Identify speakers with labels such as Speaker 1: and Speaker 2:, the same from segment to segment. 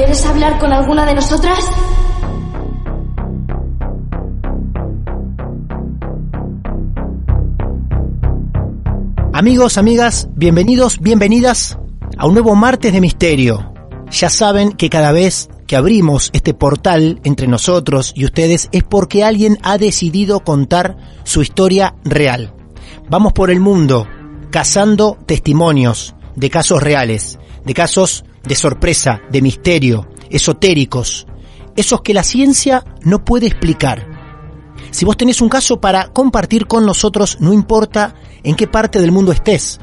Speaker 1: ¿Quieres hablar con alguna de nosotras?
Speaker 2: Amigos, amigas, bienvenidos, bienvenidas a un nuevo martes de misterio. Ya saben que cada vez que abrimos este portal entre nosotros y ustedes es porque alguien ha decidido contar su historia real. Vamos por el mundo cazando testimonios de casos reales, de casos de sorpresa, de misterio, esotéricos, esos que la ciencia no puede explicar. Si vos tenés un caso para compartir con nosotros, no importa en qué parte del mundo estés,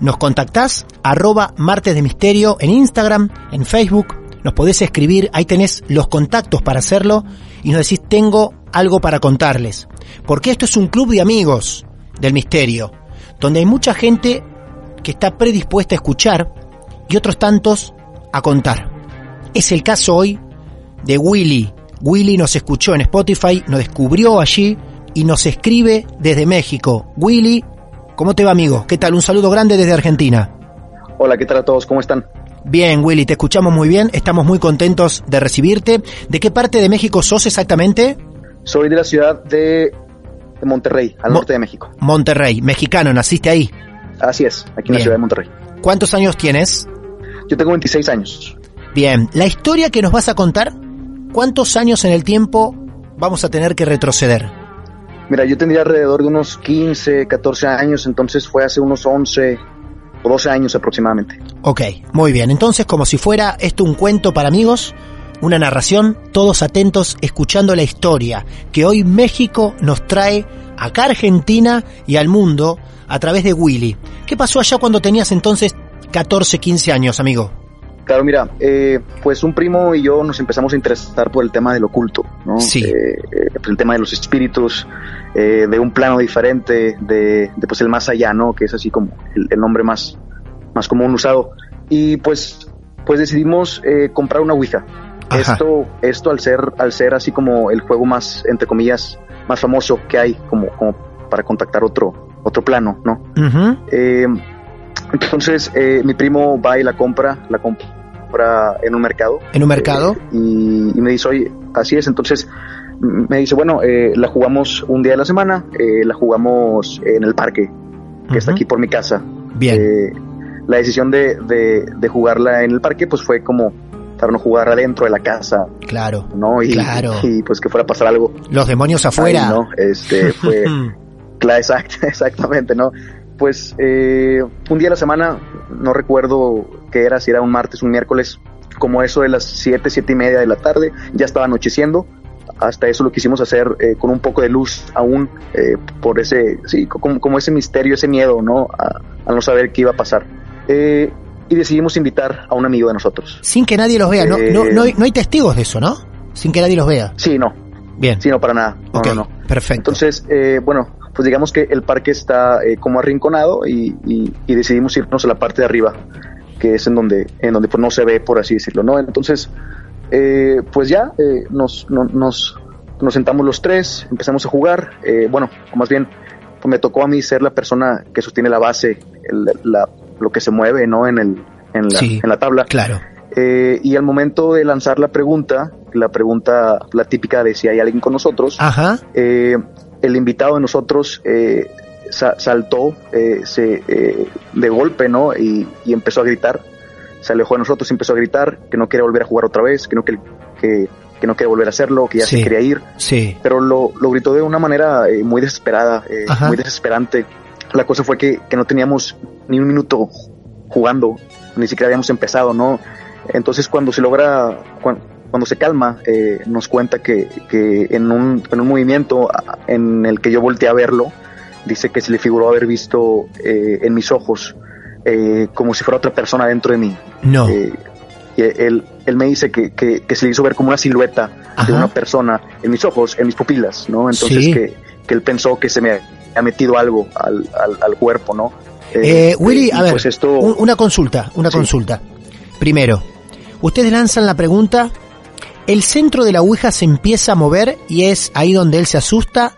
Speaker 2: nos contactás arroba martes de misterio en Instagram, en Facebook, nos podés escribir, ahí tenés los contactos para hacerlo y nos decís tengo algo para contarles. Porque esto es un club de amigos del misterio, donde hay mucha gente que está predispuesta a escuchar y otros tantos a contar. Es el caso hoy de Willy. Willy nos escuchó en Spotify, nos descubrió allí y nos escribe desde México. Willy, ¿cómo te va amigo? ¿Qué tal? Un saludo grande desde Argentina.
Speaker 3: Hola, ¿qué tal a todos? ¿Cómo están?
Speaker 2: Bien, Willy, te escuchamos muy bien, estamos muy contentos de recibirte. ¿De qué parte de México sos exactamente?
Speaker 3: Soy de la ciudad de, Monterrey, al
Speaker 2: Mo-
Speaker 3: norte de México.
Speaker 2: Monterrey, mexicano, naciste ahí.
Speaker 3: Así es, aquí en
Speaker 2: Bien.
Speaker 3: la ciudad de Monterrey.
Speaker 2: ¿Cuántos años tienes?
Speaker 3: Yo tengo 26 años.
Speaker 2: Bien, la historia que nos vas a contar, ¿cuántos años en el tiempo vamos a tener que retroceder?
Speaker 3: Mira, yo tendría alrededor de unos 15, 14 años, entonces fue hace unos 11 o 12 años aproximadamente.
Speaker 2: Ok, muy bien. Entonces, como si fuera esto un cuento para amigos, una narración, todos atentos escuchando la historia que hoy México nos trae acá a Argentina y al mundo a través de Willy. ¿Qué pasó allá cuando tenías entonces 14, 15 años, amigo?
Speaker 3: Claro, mira, eh, pues un primo y yo nos empezamos a interesar por el tema del oculto, ¿no?
Speaker 2: Sí.
Speaker 3: Eh, eh, el tema de los espíritus, eh, de un plano diferente, de, de, pues el más allá, ¿no? Que es así como el, el nombre más, más común usado. Y pues, pues decidimos comprar una Ouija.
Speaker 2: Ajá.
Speaker 3: Esto, esto al ser, al ser así como el juego más, entre comillas, más famoso que hay, como, como para contactar otro, otro plano, ¿no? Eh, entonces eh, mi primo va y la compra, la compra en un mercado.
Speaker 2: ¿En un mercado?
Speaker 3: Eh, y, y me dice, oye, así es. Entonces me dice, bueno, eh, la jugamos un día de la semana, eh, la jugamos en el parque, que está aquí por mi casa.
Speaker 2: Bien.
Speaker 3: Eh, la decisión de, de, de jugarla en el parque, pues fue como para no jugar adentro de la casa,
Speaker 2: Claro.
Speaker 3: ¿no? Y,
Speaker 2: Claro.
Speaker 3: y pues que fuera a pasar algo.
Speaker 2: Los demonios afuera.
Speaker 3: ¿no? Este fue. Claro, exact- exactamente, ¿no? Pues eh, un día a la semana, no recuerdo qué era, si era un martes, un miércoles, como eso de las 7, siete y media de la tarde, ya estaba anocheciendo. Hasta eso lo quisimos hacer eh, con un poco de luz aún, eh, por ese, sí, como, como ese misterio, ese miedo, ¿no? A, a no saber qué iba a pasar. Eh, y decidimos invitar a un amigo de nosotros.
Speaker 2: Sin que nadie los vea. No,
Speaker 3: Eh,
Speaker 2: no, no, hay, no hay testigos de eso, ¿no? Sin que nadie los vea.
Speaker 3: Sí, no,
Speaker 2: Bien.
Speaker 3: sí, no, para nada. No,
Speaker 2: ok,
Speaker 3: no, no.
Speaker 2: perfecto.
Speaker 3: Entonces, eh, bueno, pues digamos que el parque está eh, como arrinconado y, y- y decidimos irnos a la parte de arriba. que es en donde, en donde pues no se ve, por así decirlo, ¿no? Entonces, eh, pues ya eh, nos, no- nos, nos sentamos los tres, empezamos a jugar, eh, bueno, o más bien, pues me tocó a mí ser la persona que sostiene la base, el- la- lo que se mueve, ¿no? En, el, en, la,
Speaker 2: Sí.
Speaker 3: en la tabla.
Speaker 2: Claro.
Speaker 3: Eh, y al momento de lanzar la pregunta, la pregunta, la típica de si hay alguien con nosotros,
Speaker 2: Ajá.
Speaker 3: eh, el invitado de nosotros eh, sa- saltó eh, se, eh, de golpe, ¿no? Y, y empezó a gritar. Se alejó de nosotros y empezó a gritar que no quiere volver a jugar otra vez, que no, que, que, que no quiere volver a hacerlo, que ya
Speaker 2: Sí.
Speaker 3: se quería ir.
Speaker 2: Sí.
Speaker 3: Pero lo, lo gritó de una manera eh, muy desesperada, eh, muy desesperante. La cosa fue que, que no teníamos ni un minuto jugando, ni siquiera habíamos empezado, ¿no? Entonces cuando se logra, cuan- cuando, se calma, eh, nos cuenta que, que en, un, en un movimiento en el que yo volteé a verlo, dice que se le figuró haber visto eh, en mis ojos eh, como si fuera otra persona dentro de mí.
Speaker 2: No.
Speaker 3: Eh, y él, él me dice que, que, que se le hizo ver como una silueta
Speaker 2: Ajá.
Speaker 3: de una persona en mis ojos, en mis pupilas, ¿no? Entonces
Speaker 2: Sí.
Speaker 3: que, que él pensó que se me ha metido algo al, al, al cuerpo, ¿no?
Speaker 2: Eh, Willy,
Speaker 3: y
Speaker 2: a ver,
Speaker 3: pues esto,
Speaker 2: una consulta, una
Speaker 3: Sí.
Speaker 2: consulta. Primero, ustedes lanzan la pregunta, el centro de la Ouija se empieza a mover y es ahí donde él se asusta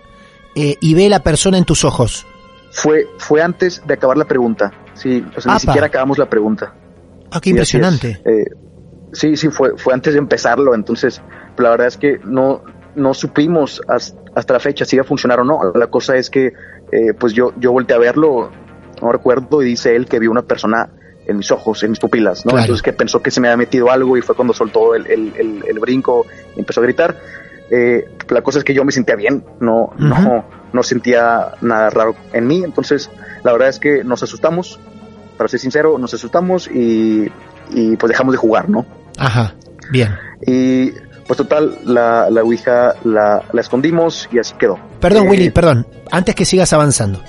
Speaker 2: eh, y ve la persona en tus ojos.
Speaker 3: fue, fue antes de acabar la pregunta, sí, o sea, ni siquiera acabamos la pregunta.
Speaker 2: Ah, qué impresionante.
Speaker 3: es. Eh, sí, sí, fue, fue antes de empezarlo, entonces la verdad es que no, no supimos has- hasta la fecha si iba a funcionar o no. La cosa es que eh, pues yo, yo volteé a verlo, no recuerdo, y dice él que vio una persona en mis ojos, en mis pupilas, ¿no?
Speaker 2: Claro.
Speaker 3: Entonces que pensó que se me había metido algo y fue cuando soltó el, el, el- el brinco y empezó a gritar. Eh, la cosa es que yo me sentía bien, no, no, no sentía nada raro en mí, entonces la verdad es que nos asustamos, para ser sincero, nos asustamos y, y pues dejamos de jugar, ¿no?
Speaker 2: Ajá, bien.
Speaker 3: Y pues total, la, la Ouija la, la escondimos y así quedó.
Speaker 2: Perdón,
Speaker 3: Eh,
Speaker 2: Willy, perdón, antes que sigas avanzando.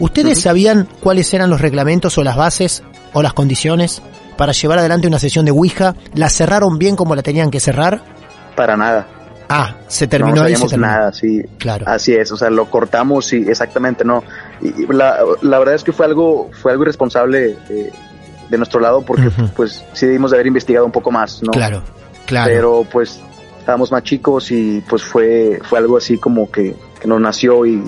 Speaker 2: ¿Ustedes
Speaker 3: Ujú.
Speaker 2: sabían cuáles eran los reglamentos o las bases o las condiciones para llevar adelante una sesión de Ouija? ¿La cerraron bien como la tenían que cerrar?
Speaker 3: Para nada.
Speaker 2: Ah, se terminó
Speaker 3: no
Speaker 2: ahí,
Speaker 3: sabíamos
Speaker 2: terminó.
Speaker 3: nada, sí.
Speaker 2: Claro.
Speaker 3: Así es, o sea, lo cortamos y exactamente no. Y la, la verdad es que fue algo, fue algo irresponsable eh, de nuestro lado porque
Speaker 2: Ujú.
Speaker 3: pues sí debimos de haber investigado un poco más, ¿no?
Speaker 2: Claro, claro.
Speaker 3: Pero pues estábamos más chicos y pues fue, fue algo así como que, que nos nació y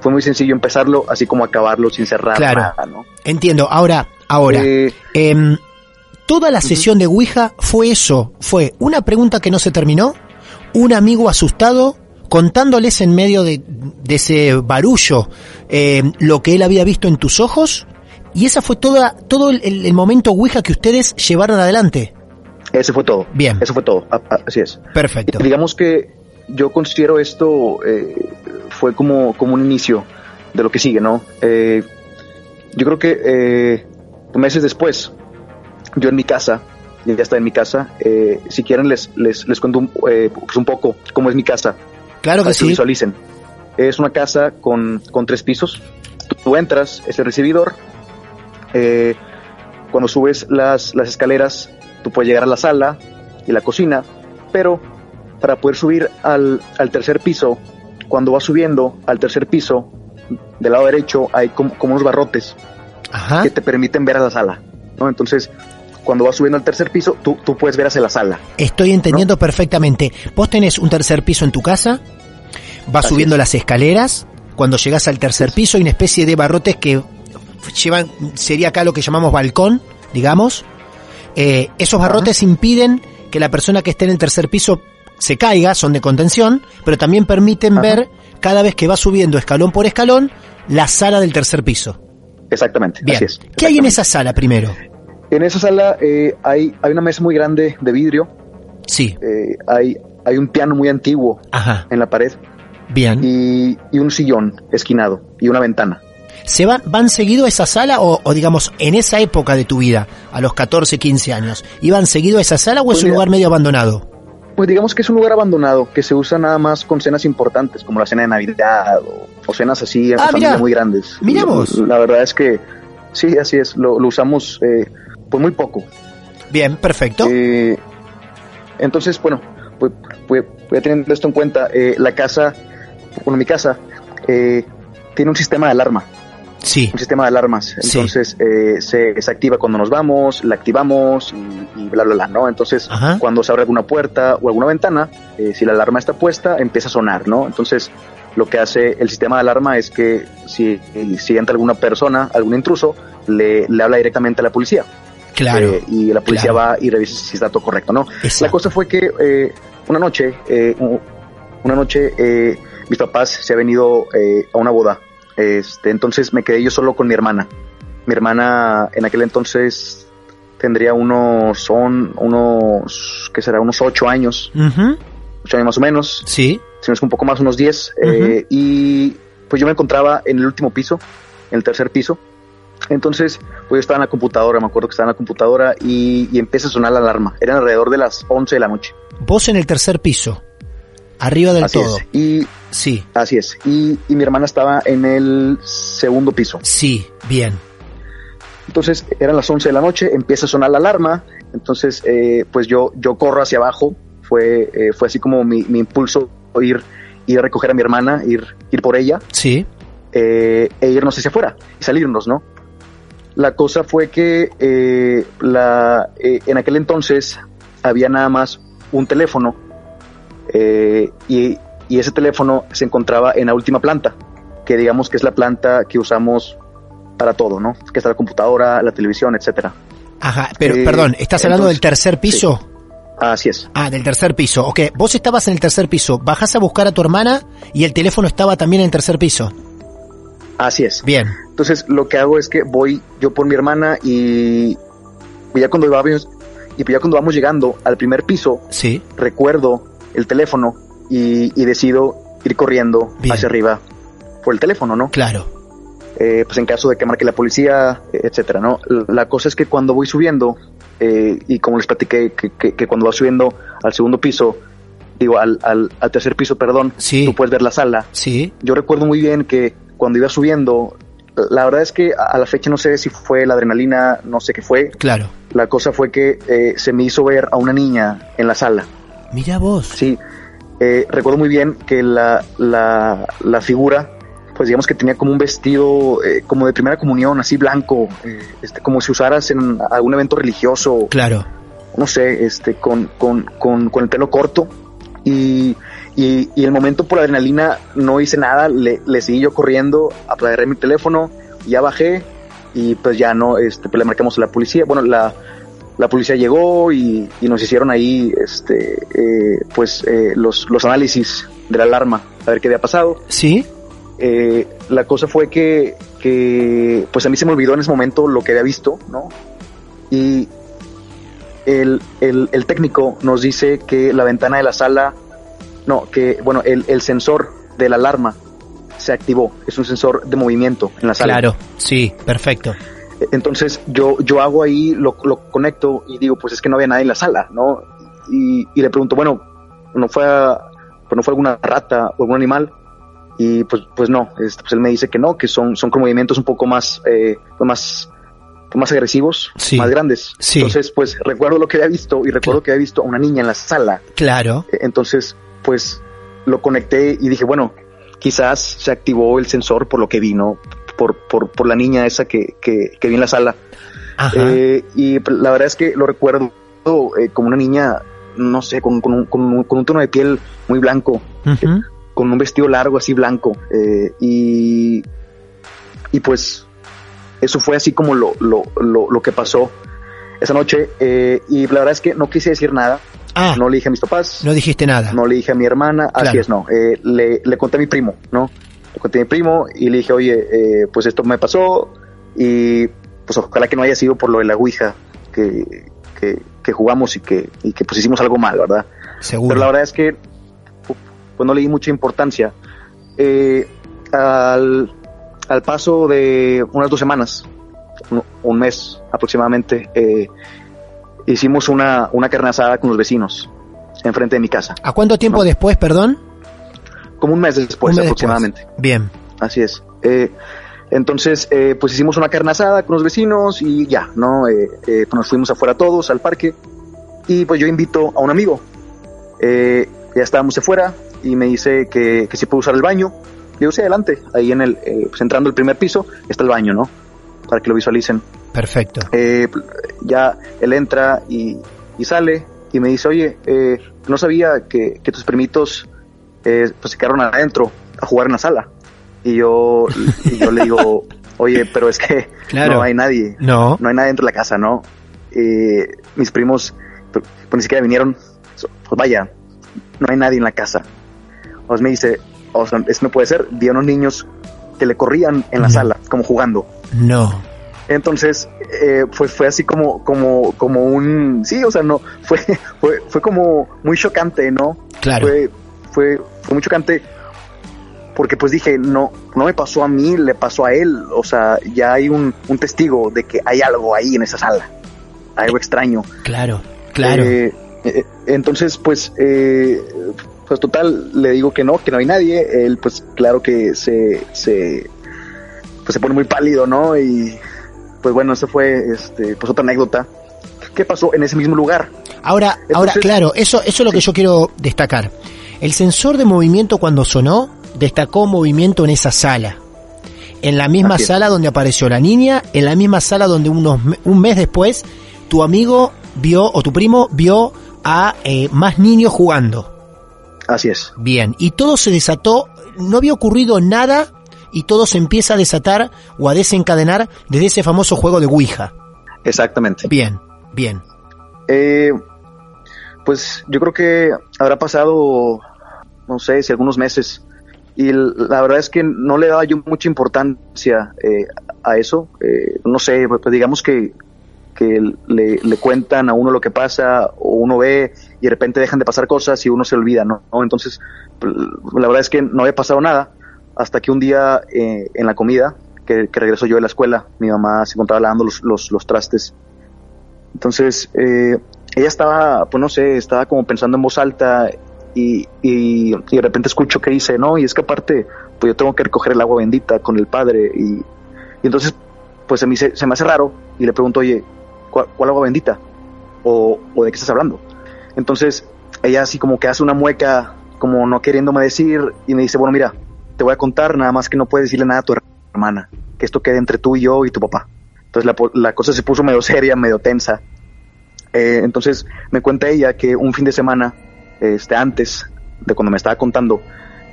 Speaker 3: fue muy sencillo empezarlo, así como acabarlo sin cerrar
Speaker 2: Claro.
Speaker 3: nada, ¿no?
Speaker 2: Entiendo. Ahora, ahora,
Speaker 3: Eh,
Speaker 2: em, toda la sesión de Ouija fue eso, fue una pregunta que no se terminó, un amigo asustado contándoles en medio de, de ese barullo em, lo que él había visto en tus ojos y esa fue toda todo el, momento Ouija que ustedes llevaron adelante.
Speaker 3: ese fue todo.
Speaker 2: Bien.
Speaker 3: Eso fue todo, así es.
Speaker 2: Perfecto.
Speaker 3: Digamos que yo considero esto eh, fue como, como un inicio de lo que sigue, ¿no? Eh, yo creo que eh, meses después, yo en mi casa, ya está en mi casa, eh, si quieren les, les, les cuento un, eh, pues un poco cómo es mi casa,
Speaker 2: Claro que
Speaker 3: que
Speaker 2: sí.
Speaker 3: visualicen. Es una casa con, con tres pisos, tú, tú entras, es el recibidor, eh, cuando subes las, las escaleras, tú puedes llegar a la sala y la cocina, pero para poder subir al, al tercer piso, cuando vas subiendo al tercer piso, del lado derecho hay como, como unos barrotes
Speaker 2: Ajá.
Speaker 3: que te permiten ver a la sala, ¿no? Entonces, cuando vas subiendo al tercer piso, tú, tú puedes ver hacia la sala.
Speaker 2: Estoy entendiendo perfectamente. Vos tenés un tercer piso en tu casa, vas
Speaker 3: Así
Speaker 2: subiendo
Speaker 3: es.
Speaker 2: las escaleras, cuando llegas al tercer piso hay una especie de barrotes que llevan, sería acá lo que llamamos balcón, digamos. Eh, esos barrotes impiden que la persona que esté en el tercer piso se caiga, son de contención, pero también permiten
Speaker 3: Ajá.
Speaker 2: ver cada vez que va subiendo escalón por escalón la sala del tercer piso.
Speaker 3: Exactamente,
Speaker 2: Bien.
Speaker 3: así es.
Speaker 2: ¿Qué hay en esa sala primero?
Speaker 3: En esa sala eh, hay, hay una mesa muy grande de vidrio,
Speaker 2: Sí.
Speaker 3: eh, hay, hay un piano muy antiguo
Speaker 2: Ajá.
Speaker 3: en la pared
Speaker 2: Bien.
Speaker 3: y, y un sillón esquinado y una ventana.
Speaker 2: ¿Se van, van seguido a esa sala o, o, digamos en esa época de tu vida, a los 14, 15 años, iban seguido a esa sala o
Speaker 3: Pues
Speaker 2: es un
Speaker 3: mira-
Speaker 2: lugar medio abandonado?
Speaker 3: Pues digamos que es un lugar abandonado que se usa nada más con cenas importantes como la cena de Navidad o, o cenas así
Speaker 2: Ah, mira.
Speaker 3: muy grandes.
Speaker 2: Mira
Speaker 3: Y,
Speaker 2: vos.
Speaker 3: La verdad es que sí, así es, lo, lo usamos eh, pues muy poco.
Speaker 2: Bien, perfecto.
Speaker 3: Eh, entonces, bueno, pues, pues, voy teniendo esto en cuenta. eh, la casa, bueno, mi casa, eh, tiene un sistema de alarma.
Speaker 2: Sí.
Speaker 3: un sistema de alarmas.
Speaker 2: Sí.
Speaker 3: Entonces eh, se, se activa cuando nos vamos, la activamos y, y bla, bla, bla, ¿no? Entonces
Speaker 2: Ajá.
Speaker 3: cuando se abre alguna puerta o alguna ventana, eh, si la alarma está puesta, empieza a sonar, ¿no? Entonces lo que hace el sistema de alarma es que si, si entra alguna persona, algún intruso, le, le habla directamente a la policía.
Speaker 2: Claro.
Speaker 3: Eh, y la policía
Speaker 2: claro.
Speaker 3: va y revisa si está todo correcto, ¿no?
Speaker 2: Exacto.
Speaker 3: La cosa fue que eh, una noche, eh, una noche, eh, mis papás se han venido eh, a una boda. Este, entonces me quedé yo solo con mi hermana. Mi hermana en aquel entonces tendría unos, son unos, ¿qué será? Unos ocho años,
Speaker 2: Ujú.
Speaker 3: ocho años más o menos,
Speaker 2: Sí.
Speaker 3: si no es un poco más, unos diez. eh, y pues yo me encontraba en el último piso, en el tercer piso. Entonces, pues yo estaba en la computadora, me acuerdo que estaba en la computadora y, y empieza a sonar la alarma. Eran alrededor de las 11 de la noche.
Speaker 2: Vos en el tercer piso. Arriba del
Speaker 3: Así
Speaker 2: todo.
Speaker 3: es. Y
Speaker 2: Sí.
Speaker 3: así es. Y, y mi hermana estaba en el segundo piso.
Speaker 2: Sí. Bien.
Speaker 3: Entonces, eran las 11 de la noche, empieza a sonar la alarma. Entonces, eh, pues yo, yo corro hacia abajo. Fue, eh, fue así como mi, mi impulso ir, ir a recoger a mi hermana, ir, ir por ella.
Speaker 2: Sí.
Speaker 3: eh, e irnos hacia afuera y salirnos, ¿no? La cosa fue que eh, la, eh, en aquel entonces había nada más un teléfono eh, y, y ese teléfono se encontraba en la última planta, que digamos que es la planta que usamos para todo, ¿no? Que está la computadora, la televisión, etcétera.
Speaker 2: Ajá. Pero,
Speaker 3: Eh,
Speaker 2: perdón, ¿estás hablando
Speaker 3: entonces-
Speaker 2: del tercer piso?
Speaker 3: Así es,
Speaker 2: Ah, del tercer piso. Ok, vos estabas en el tercer piso, bajás a buscar a tu hermana y el teléfono estaba también en el tercer piso.
Speaker 3: así es.
Speaker 2: Bien.
Speaker 3: Entonces lo que hago es que voy yo por mi hermana y, y ya cuando vamos y ya cuando vamos llegando al primer piso
Speaker 2: Sí.
Speaker 3: recuerdo el teléfono y, y decido ir corriendo
Speaker 2: Bien.
Speaker 3: hacia arriba por el teléfono, ¿no?
Speaker 2: Claro.
Speaker 3: Eh, pues en caso de que marque la policía, eh, etcétera, ¿no? La cosa es que cuando voy subiendo, eh, y como les platiqué, que, que- que cuando vas subiendo al segundo piso, digo, al, al, al tercer piso, perdón,
Speaker 2: Sí.
Speaker 3: tú puedes ver la sala.
Speaker 2: Sí.
Speaker 3: Yo recuerdo muy bien que cuando iba subiendo, la verdad es que a a la fecha no sé si fue la adrenalina, no sé qué fue.
Speaker 2: Claro.
Speaker 3: La cosa fue que eh, se me hizo ver a una niña en la sala.
Speaker 2: Mira vos.
Speaker 3: Sí, eh, recuerdo muy bien que la, la, la figura, pues digamos que tenía como un vestido eh, como de primera comunión, así blanco, eh, este, como si usaras en algún evento religioso,
Speaker 2: Claro.
Speaker 3: no sé, este, con, con, con, con el pelo corto. Y, y, y el momento por la adrenalina no hice nada, le, le seguí yo corriendo, agarré mi teléfono, ya bajé y pues ya no, este, pues le marcamos a la policía. Bueno, la, la policía llegó y, y nos hicieron ahí, este, eh, pues eh, los, los análisis de la alarma, a ver qué había pasado.
Speaker 2: Sí.
Speaker 3: Eh, la cosa fue que, que, pues a mí se me olvidó en ese momento lo que había visto, ¿no? Y el, el, el técnico nos dice que la ventana de la sala, no, que, bueno, el, el sensor de la alarma se activó, es un sensor de movimiento en la sala.
Speaker 2: Claro. Sí. Perfecto.
Speaker 3: Entonces yo, yo hago ahí, lo, lo conecto y digo, pues es que no había nadie en la sala, ¿no? Y, y le pregunto, bueno, ¿no fue, a- pues no fue alguna rata o algún animal? Y pues, pues no, este, pues él me dice que no, que son, son con movimientos un poco más, eh, pues más, pues más agresivos,
Speaker 2: Sí.
Speaker 3: más grandes.
Speaker 2: Sí.
Speaker 3: Entonces, pues recuerdo lo que había visto y recuerdo
Speaker 2: Claro.
Speaker 3: que había visto a una niña en la sala.
Speaker 2: Claro.
Speaker 3: Eh, Entonces, pues lo conecté y dije, bueno, quizás se activó el sensor por lo que vi, ¿no? Por, por, por la niña esa que, que, que vi en la sala. Eh, y la verdad es que lo recuerdo eh, como una niña, no sé, con, con un, con, un, con un tono de piel muy blanco,
Speaker 2: Ujú.
Speaker 3: con un vestido largo así blanco. eh, y, y pues eso fue así como lo, lo, lo, lo que pasó esa noche. eh, y la verdad es que no quise decir nada.
Speaker 2: Ah, no,
Speaker 3: No le dije a mis papás,
Speaker 2: dijiste nada.
Speaker 3: no le dije a mi hermana, así es, no. Eh, le, le conté a mi primo, ¿no? Conté a mi primo y le dije, oye, eh, pues esto me pasó y pues ojalá que no haya sido por lo de la Ouija que, que, que jugamos y que, y que pues hicimos algo mal, ¿verdad?
Speaker 2: Seguro.
Speaker 3: Pero la verdad es que pues no le di mucha importancia. Eh, al, al paso de unas dos semanas, un, un mes aproximadamente, eh, hicimos una, una carne asada con los vecinos enfrente de mi casa.
Speaker 2: ¿A cuánto tiempo
Speaker 3: No.
Speaker 2: después, perdón?
Speaker 3: Como un mes después
Speaker 2: Un mes
Speaker 3: aproximadamente.
Speaker 2: después. Bien.
Speaker 3: Así es. Eh, entonces, eh, pues hicimos una carne asada con los vecinos y ya, ¿no? Eh, eh, pues nos fuimos afuera todos al parque y pues yo invito a un amigo. Eh, ya estábamos afuera y me dice que, que si puedo usar el baño Yo sí, adelante, ahí en el, pues entrando el primer piso, está el baño, ¿no? Para que lo visualicen.
Speaker 2: Perfecto.
Speaker 3: Eh, ya él entra y, y sale y me dice, oye, eh, no sabía que, que tus primitos eh, pues se quedaron adentro a jugar en la sala. Y yo, y yo le digo, oye, pero es que
Speaker 2: Claro.
Speaker 3: no hay nadie.
Speaker 2: No.
Speaker 3: No hay nadie dentro de la casa, ¿no? Eh, mis primos pues, pues, ni siquiera vinieron. Pues vaya, no hay nadie en la casa. Sea, me dice, o sea, eso no puede ser. Vi a unos niños que le corrían en la
Speaker 2: No.
Speaker 3: sala, como jugando.
Speaker 2: No.
Speaker 3: Entonces, eh, fue, fue así como, como, como un, sí, o sea, no, fue, fue, fue como muy chocante, ¿no?
Speaker 2: Claro.
Speaker 3: Fue, fue, fue muy chocante porque pues dije, no, no me pasó a mí, le pasó a él, o sea, ya hay un, un testigo de que hay algo ahí en esa sala, algo extraño.
Speaker 2: Claro. Claro.
Speaker 3: Eh, eh, entonces, pues, eh, pues total, le digo que no, que no hay nadie. Él, pues, claro que se, se, pues se pone muy pálido, ¿no? Y, pues bueno, esa fue, este, pues otra anécdota. ¿Qué pasó en ese mismo lugar?
Speaker 2: Ahora, ahora, claro, eso, eso es lo que yo quiero destacar. El sensor de movimiento cuando sonó destacó movimiento en esa sala. En la misma
Speaker 3: Así es.
Speaker 2: sala donde apareció la niña, en la misma sala donde unos, un mes después tu amigo vio o tu primo vio a eh, más niños jugando.
Speaker 3: Así es.
Speaker 2: Bien, y todo se desató, no había ocurrido nada y todo se empieza a desatar o a desencadenar desde ese famoso juego de Ouija.
Speaker 3: Exactamente.
Speaker 2: Bien, bien.
Speaker 3: Eh, pues yo creo que habrá pasado, no sé, si algunos meses. Y la verdad es que no le daba yo mucha importancia eh, a eso. Eh, no sé, pues digamos que, le, cuentan a uno lo que pasa o uno ve y de repente dejan de pasar cosas y uno se olvida, ¿no? Entonces, pues, la verdad es que no había pasado nada hasta que un día eh, en la comida, que, que regreso yo de la escuela, mi mamá se encontraba lavando los, los, trastes entonces, ella estaba, pues no sé, estaba como pensando en voz alta y, y, de repente escucho que dice, no, y es que aparte, pues yo tengo que recoger el agua bendita con el padre. Y, y entonces, pues se me, se me hace raro y le pregunto, oye, ¿cuál, cuál agua bendita? O, ¿O de qué estás hablando? Entonces, ella así como que hace una mueca, como no queriéndome decir, y me dice, bueno, mira, te voy a contar, nada más que no puedes decirle nada a tu hermana, que esto quede entre tú y yo y tu papá. Entonces la, la cosa se puso medio seria, medio tensa. Eh, entonces me cuenta ella que un fin de semana, este, antes de cuando me estaba contando,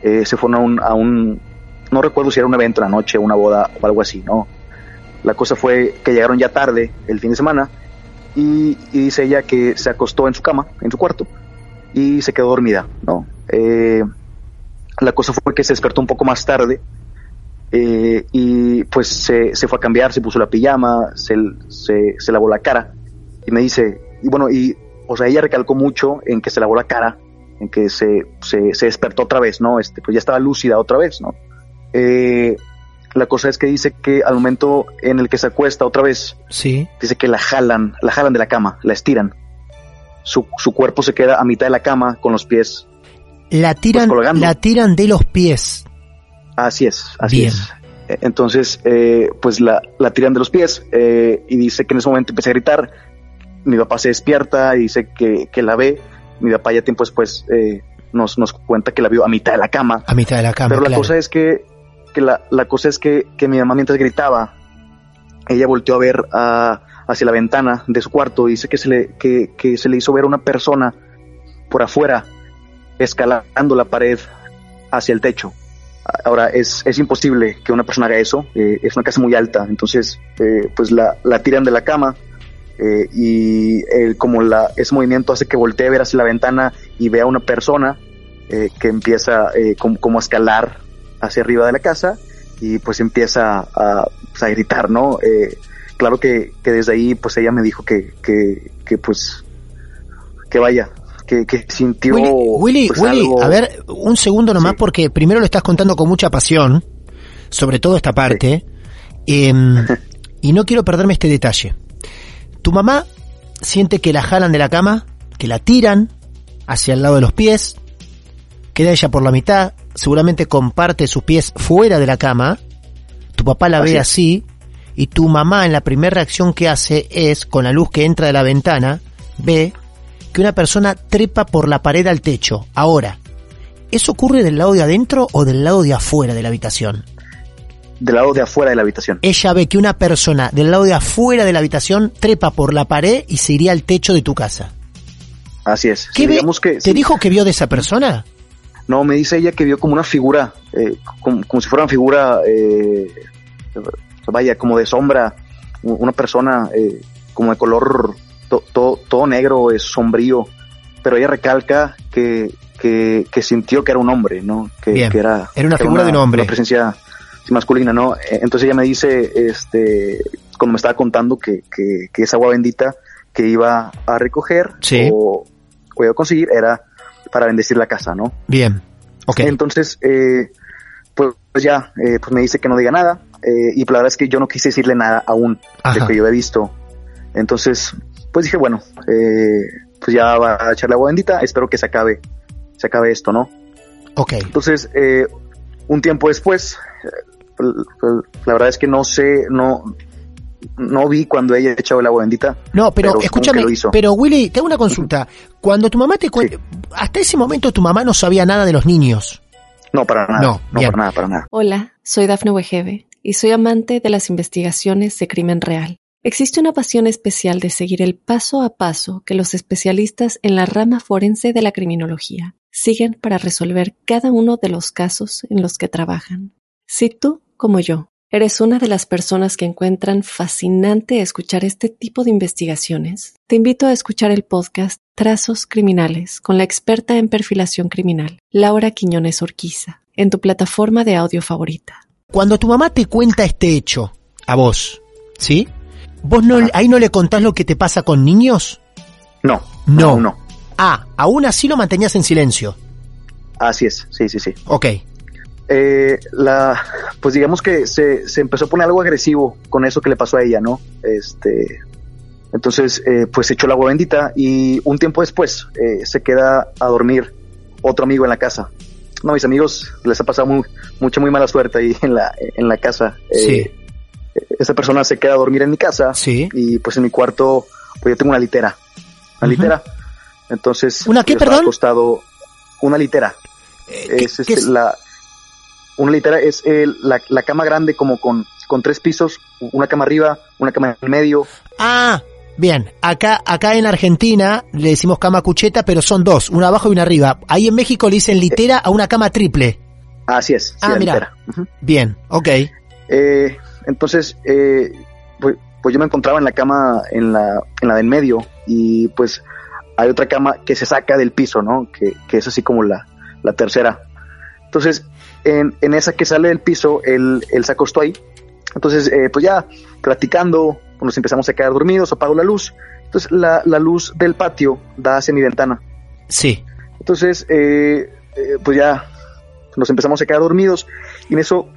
Speaker 3: eh, se fueron a un, a un, no recuerdo si era un evento en la noche, una boda o algo así, ¿no? La cosa fue que llegaron ya tarde el fin de semana y, dice ella que se acostó en su cama, en su cuarto, y se quedó dormida, ¿no? Eh, la cosa fue que se despertó un poco más tarde eh, y pues se, se fue a cambiar, se puso la pijama, se, se lavó la cara y me dice, y bueno, y o sea, ella recalcó mucho en que se lavó la cara, en que se, se, se despertó otra vez, ¿no? Este, pues ya estaba lúcida otra vez, ¿no? Eh, la cosa es que dice que al momento en el que se acuesta otra vez,
Speaker 2: Sí.
Speaker 3: dice que la jalan, la jalan de la cama, la estiran. Su, su cuerpo se queda a mitad de la cama con los pies.
Speaker 2: La tiran,
Speaker 3: Pues colgando.
Speaker 2: la tiran de los pies.
Speaker 3: Así es, así
Speaker 2: Bien.
Speaker 3: es. Eh, Entonces, eh, pues la, la tiran de los pies eh, y dice que en ese momento empecé a gritar. Mi papá se despierta y dice que, que la ve. Mi papá ya tiempo después eh, nos, nos cuenta que la vio a mitad de la cama.
Speaker 2: A mitad de la cama,
Speaker 3: Pero la
Speaker 2: claro.
Speaker 3: cosa es que, que la, la cosa es que, que mi mamá mientras gritaba, ella volteó a ver a- hacia la ventana de su cuarto y dice que se le, que, que se le hizo ver una persona por afuera escalando la pared hacia el techo. Ahora, es, es imposible que una persona haga eso, eh, es una casa muy alta, entonces eh, pues la, la tiran de la cama eh, y como la, ese movimiento hace que voltee a ver hacia la ventana y vea a una persona eh, que empieza eh, como, como a escalar hacia arriba de la casa y pues empieza a, pues, a gritar, ¿no? Eh, claro que, que desde ahí pues ella me dijo que, que, que pues que vaya, que, que sintió
Speaker 2: Willy, Willy,
Speaker 3: pues,
Speaker 2: Willy,
Speaker 3: algo-
Speaker 2: a ver, un segundo nomás
Speaker 3: Sí.
Speaker 2: porque primero lo estás contando con mucha pasión, sobre todo esta parte, em, y no quiero perderme este detalle. Tu mamá siente que la jalan de la cama, que la tiran hacia el lado de los pies, queda ella por la mitad, seguramente comparte sus pies fuera de la cama, tu papá la
Speaker 3: Así
Speaker 2: ve así, y tu mamá en la primera reacción que hace es, con la luz que entra de la ventana, ve que una persona trepa por la pared al techo. Ahora, ¿eso ocurre del lado de adentro o del lado de afuera de la habitación?
Speaker 3: Del lado de afuera de la habitación.
Speaker 2: Ella ve que una persona del lado de afuera de la habitación trepa por la pared y se iría al techo de tu casa.
Speaker 3: Así es.
Speaker 2: ¿Qué
Speaker 3: Sí, digamos que,
Speaker 2: ¿Te
Speaker 3: sí.
Speaker 2: dijo que vio de esa persona?
Speaker 3: No, me dice ella que vio como una figura, eh, como, como si fuera una figura, eh, vaya, como de sombra, una persona eh, como de color to- to- todo negro, es sombrío, pero ella recalca que, que, que sintió que era un hombre, ¿no? Que,
Speaker 2: Bien.
Speaker 3: que era,
Speaker 2: Era una figura de un hombre.
Speaker 3: Una presencia masculina, ¿no? Eh, Entonces ella me dice, este, cuando me estaba contando que, que, que esa agua bendita que iba a recoger
Speaker 2: Sí.
Speaker 3: o, o iba a conseguir era para bendecir la casa, ¿no?
Speaker 2: Bien. Ok.
Speaker 3: Entonces, eh, pues, pues ya, eh, pues me dice que no diga nada. eh, y la verdad es que yo no quise decirle nada aún
Speaker 2: Ajá.
Speaker 3: de lo que yo había visto. Entonces, pues dije, bueno, eh, pues ya va a echarle agua bendita. Espero que se acabe, se acabe esto, ¿no?
Speaker 2: Ok.
Speaker 3: Entonces, eh, un tiempo después, la verdad es que no sé, no, no vi cuando ella echaba el agua bendita.
Speaker 2: No, pero, escúchame,
Speaker 3: lo hizo.
Speaker 2: pero Willy, te hago una consulta. Cuando tu mamá te cuenta, hasta ese momento tu mamá no sabía nada de los niños.
Speaker 3: No, para nada.
Speaker 2: No,
Speaker 3: No, para nada, para nada.
Speaker 4: Hola, soy Dafne Wegebe y soy amante de las investigaciones de crimen real. Existe una pasión especial de seguir el paso a paso que los especialistas en la rama forense de la criminología siguen para resolver cada uno de los casos en los que trabajan. Si tú, como yo, eres una de las personas que encuentran fascinante escuchar este tipo de investigaciones, te invito a escuchar el podcast Trazos Criminales con la experta en perfilación criminal, Laura Quiñones Orquiza, en tu plataforma de audio favorita.
Speaker 2: Cuando tu mamá te cuenta este hecho, a vos, ¿sí? ¿Vos no, ahí no le contás lo que te pasa con niños?
Speaker 3: No,
Speaker 2: No.
Speaker 3: no.
Speaker 2: Ah, aún así lo mantenías en silencio.
Speaker 3: Así es, sí, sí, sí.
Speaker 2: Ok.
Speaker 3: Eh, la, pues digamos que se, se empezó a poner algo agresivo con eso que le pasó a ella, ¿no? Este, entonces, eh, pues echó el agua bendita y un tiempo después eh, se queda a dormir otro amigo en la casa. No, mis amigos les ha pasado muy, mucha, muy mala suerte ahí en la, en la casa. Eh,
Speaker 2: Sí.
Speaker 3: Esta persona se queda a dormir en mi casa
Speaker 2: Sí.
Speaker 3: y pues en mi cuarto, pues yo tengo una litera. Una litera. Entonces,
Speaker 2: ¿Una qué, perdón?
Speaker 3: acostado, una litera
Speaker 2: Eh, ¿qué-
Speaker 3: es
Speaker 2: qué
Speaker 3: este,
Speaker 2: es?
Speaker 3: la una litera es el- la, la cama grande como con, con tres pisos, una cama arriba, una cama en medio.
Speaker 2: Ah, bien. Acá, acá en Argentina le decimos cama cucheta, pero son dos, una abajo y una arriba. Ahí en México le dicen litera a una cama triple.
Speaker 3: Así es, sí,
Speaker 2: Ah, mira. Bien, ok.
Speaker 3: Eh, entonces, eh, pues, pues yo me encontraba en la cama, en la, en la de en medio, y pues hay otra cama que se saca del piso, ¿no? Que, que es así como la, la tercera. Entonces, en, en esa que sale del piso, él, él se acostó ahí. Entonces, eh, pues ya platicando, nos empezamos a quedar dormidos, apago la luz. Entonces, la, la luz del patio da hacia mi ventana.
Speaker 2: Sí.
Speaker 3: Entonces, eh, eh, pues ya nos empezamos a quedar dormidos. Y en eso,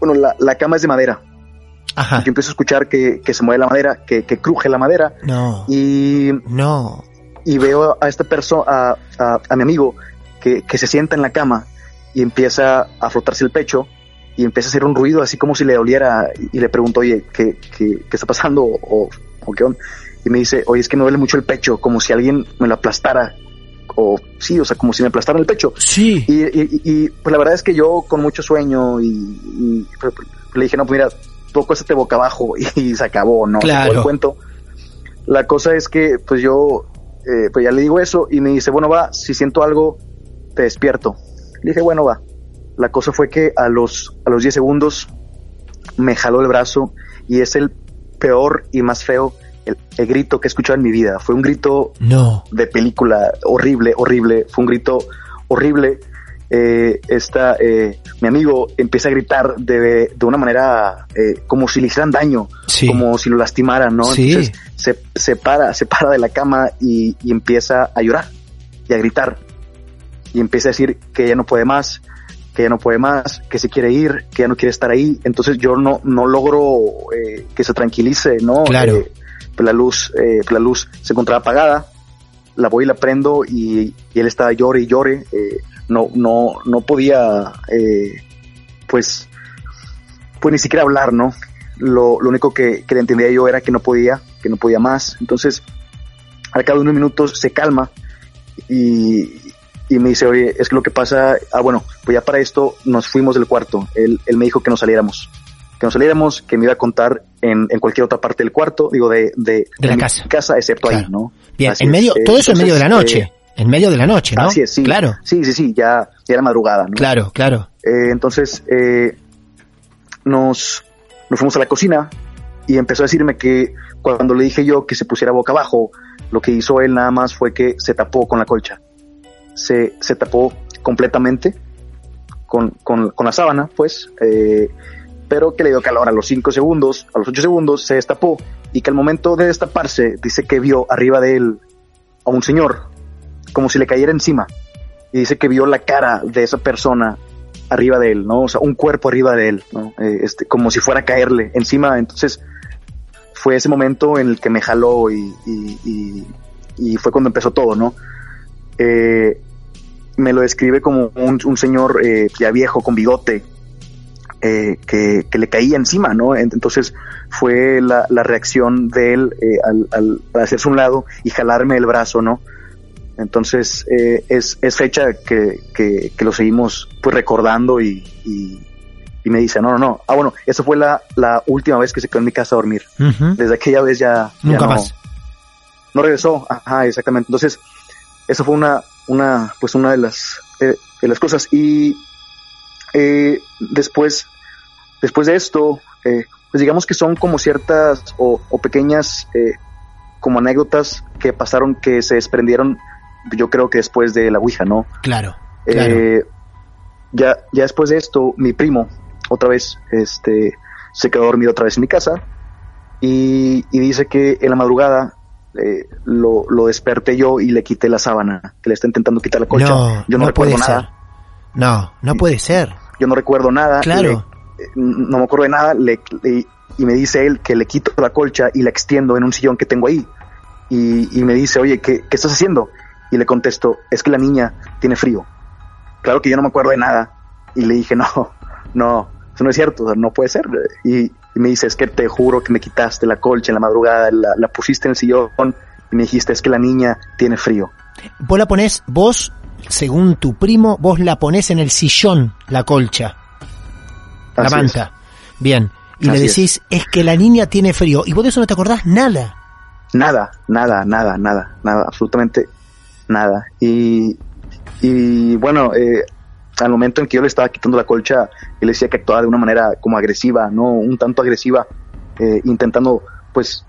Speaker 3: bueno, la, la cama es de madera.
Speaker 2: Ajá.
Speaker 3: Yo empiezo a escuchar que, que se mueve la madera, que, que cruje la madera.
Speaker 2: No.
Speaker 3: Y,
Speaker 2: No.
Speaker 3: y veo a esta persona, a, a, a mi amigo, que, que se sienta en la cama y empieza a frotarse el pecho y empieza a hacer un ruido así como si le doliera y, le pregunto, oye, ¿qué, qué, qué está pasando? O, o qué onda? Y me dice, oye, es que me duele mucho el pecho, como si alguien me lo aplastara. O sí, o sea, como si me aplastaran el pecho.
Speaker 2: Sí.
Speaker 3: Y, y, y, pues la verdad es que yo con mucho sueño y, y, pues, le dije, no, pues mira, tú acuéstate boca abajo y, se acabó, ¿no?
Speaker 2: Claro.
Speaker 3: el cuento. La cosa es que pues yo, eh, pues ya le digo eso y me dice, bueno, va, si siento algo, te despierto. Le dije, bueno, va. La cosa fue que a los, a los 10 segundos me jaló el brazo y es el peor y más feo, el, el grito que he escuchado en mi vida. Fue un grito
Speaker 2: No.
Speaker 3: de película horrible, horrible, fue un grito horrible. Eh, esta, eh, mi amigo empieza a gritar de, de una manera eh, como si le hicieran daño,
Speaker 2: Sí.
Speaker 3: como si lo lastimaran, ¿no?
Speaker 2: Sí.
Speaker 3: Entonces se, se para, se para de la cama y, y empieza a llorar y a gritar y empieza a decir que ya no puede más, que ya no puede más, que se quiere ir, que ya no quiere estar ahí. Entonces yo no, no logro eh, que se tranquilice, ¿no?
Speaker 2: Claro.
Speaker 3: Eh, pues la luz, eh, pues la luz se encontraba apagada, la voy y la prendo y, y él estaba llore y llore, no, no, no podía, pues, pues ni siquiera hablar, ¿no? Lo, lo único que, que le entendía yo era que no podía, que no podía más. Entonces, al cabo de unos minutos se calma y, y me dice, oye, es que lo que pasa, ah, bueno, pues ya para esto nos fuimos del cuarto. Él, él me dijo que nos saliéramos. Que nos saliéramos, que me iba a contar en, en cualquier otra parte del cuarto, digo, de, de,
Speaker 2: De la casa.
Speaker 3: casa, excepto ahí. ¿no?
Speaker 2: Bien,
Speaker 3: Así
Speaker 2: en medio,
Speaker 3: Eh,
Speaker 2: todo eso en medio de la noche.
Speaker 3: eh,
Speaker 2: en medio de la noche, ¿no?
Speaker 3: Así es, sí.
Speaker 2: Claro,
Speaker 3: Sí, sí, sí, ya, ya era madrugada, ¿no?
Speaker 2: claro, claro.
Speaker 3: Eh, entonces, eh, nos, nos fuimos a la cocina y empezó a decirme que cuando le dije yo que se pusiera boca abajo, lo que hizo él nada más fue que se tapó con la colcha. Se, se tapó completamente con, con, con la sábana, pues, eh, pero que le dio calor a los 5 segundos, a los 8 segundos se destapó y que al momento de destaparse dice que vio arriba de él a un señor, como si le cayera encima, y dice que vio la cara de esa persona arriba de él, ¿no? O sea, un cuerpo arriba de él, ¿no? Eh, este, como si fuera a caerle encima. Entonces, fue ese momento en el que me jaló y, y, y- fue cuando empezó todo, ¿no? Eh, me lo describe como un, un señor eh, ya viejo, con bigote, eh, que, que le caía encima, ¿no? En- Entonces fue la, la reacción de él eh, al, hacerse un lado y jalarme el brazo, ¿no? Entonces eh, es, es fecha que, que, que lo seguimos pues recordando y, y, y me dice, no, no, no. Ah, bueno, esa fue la, la última vez que se quedó en mi casa a dormir. Desde aquella vez ya... ya
Speaker 2: Nunca
Speaker 3: no-
Speaker 2: más.
Speaker 3: no regresó, ajá, exactamente. Entonces, eso fue una, una, pues una de las, de, de las cosas. Y eh, después, después de esto, eh, pues digamos que son como ciertas o, o pequeñas eh, como anécdotas que pasaron que se desprendieron, yo creo que después de la Ouija, ¿no?
Speaker 2: Claro, claro.
Speaker 3: Eh, ya, ya después de esto, mi primo, otra vez, este, se quedó dormido otra vez en mi casa y, y dice que en la madrugada eh, lo, lo desperté yo y le quité la sábana, que le está intentando quitar la colcha.
Speaker 2: no,
Speaker 3: yo no,
Speaker 2: no puede
Speaker 3: recuerdo
Speaker 2: ser.
Speaker 3: nada,
Speaker 2: No, no puede ser.
Speaker 3: yo no recuerdo nada.
Speaker 2: Claro.
Speaker 3: le- eh, no me acuerdo de nada, le, le- y me dice él que le quito la colcha y la extiendo en un sillón que tengo ahí. Y, y me dice, oye, ¿qué, ¿qué estás haciendo? Y le contesto, es que la niña tiene frío. Claro que yo no me acuerdo de nada. Y le dije, no, no, eso no es cierto, o sea, no puede ser. Y, y me dice, es que te juro que me quitaste la colcha en la madrugada, la, la pusiste en el sillón y me dijiste, es que la niña tiene frío.
Speaker 2: Vos la ponés, vos, según tu primo, vos la ponés en el sillón, la colcha, la
Speaker 3: Así es.
Speaker 2: manta. Bien. Y le decís, es. que la niña tiene frío. Y vos de eso no te acordás nada.
Speaker 3: Nada, nada, nada, nada, nada, absolutamente nada. Y, y bueno, eh, al momento en que yo le estaba quitando la colcha, él decía que actuaba de una manera como agresiva, ¿no? Un tanto agresiva, eh, intentando, pues,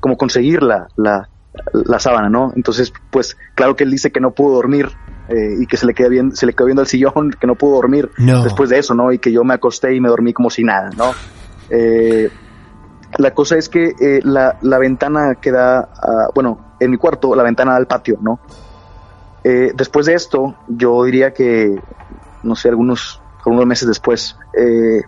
Speaker 3: como conseguir la, la, la sábana, ¿no? Entonces, pues, claro que él dice que no pudo dormir eh, y que se le, queda bien, se le quedó viendo al sillón, que no pudo dormir
Speaker 2: No.
Speaker 3: después de eso, ¿no? Y que yo me acosté y me dormí como si nada, ¿no? Eh, la cosa es que la, la ventana que da, a- bueno, en mi cuarto, la ventana da al patio, ¿no? Después de esto, yo diría que, no sé, algunos, algunos meses después, eh,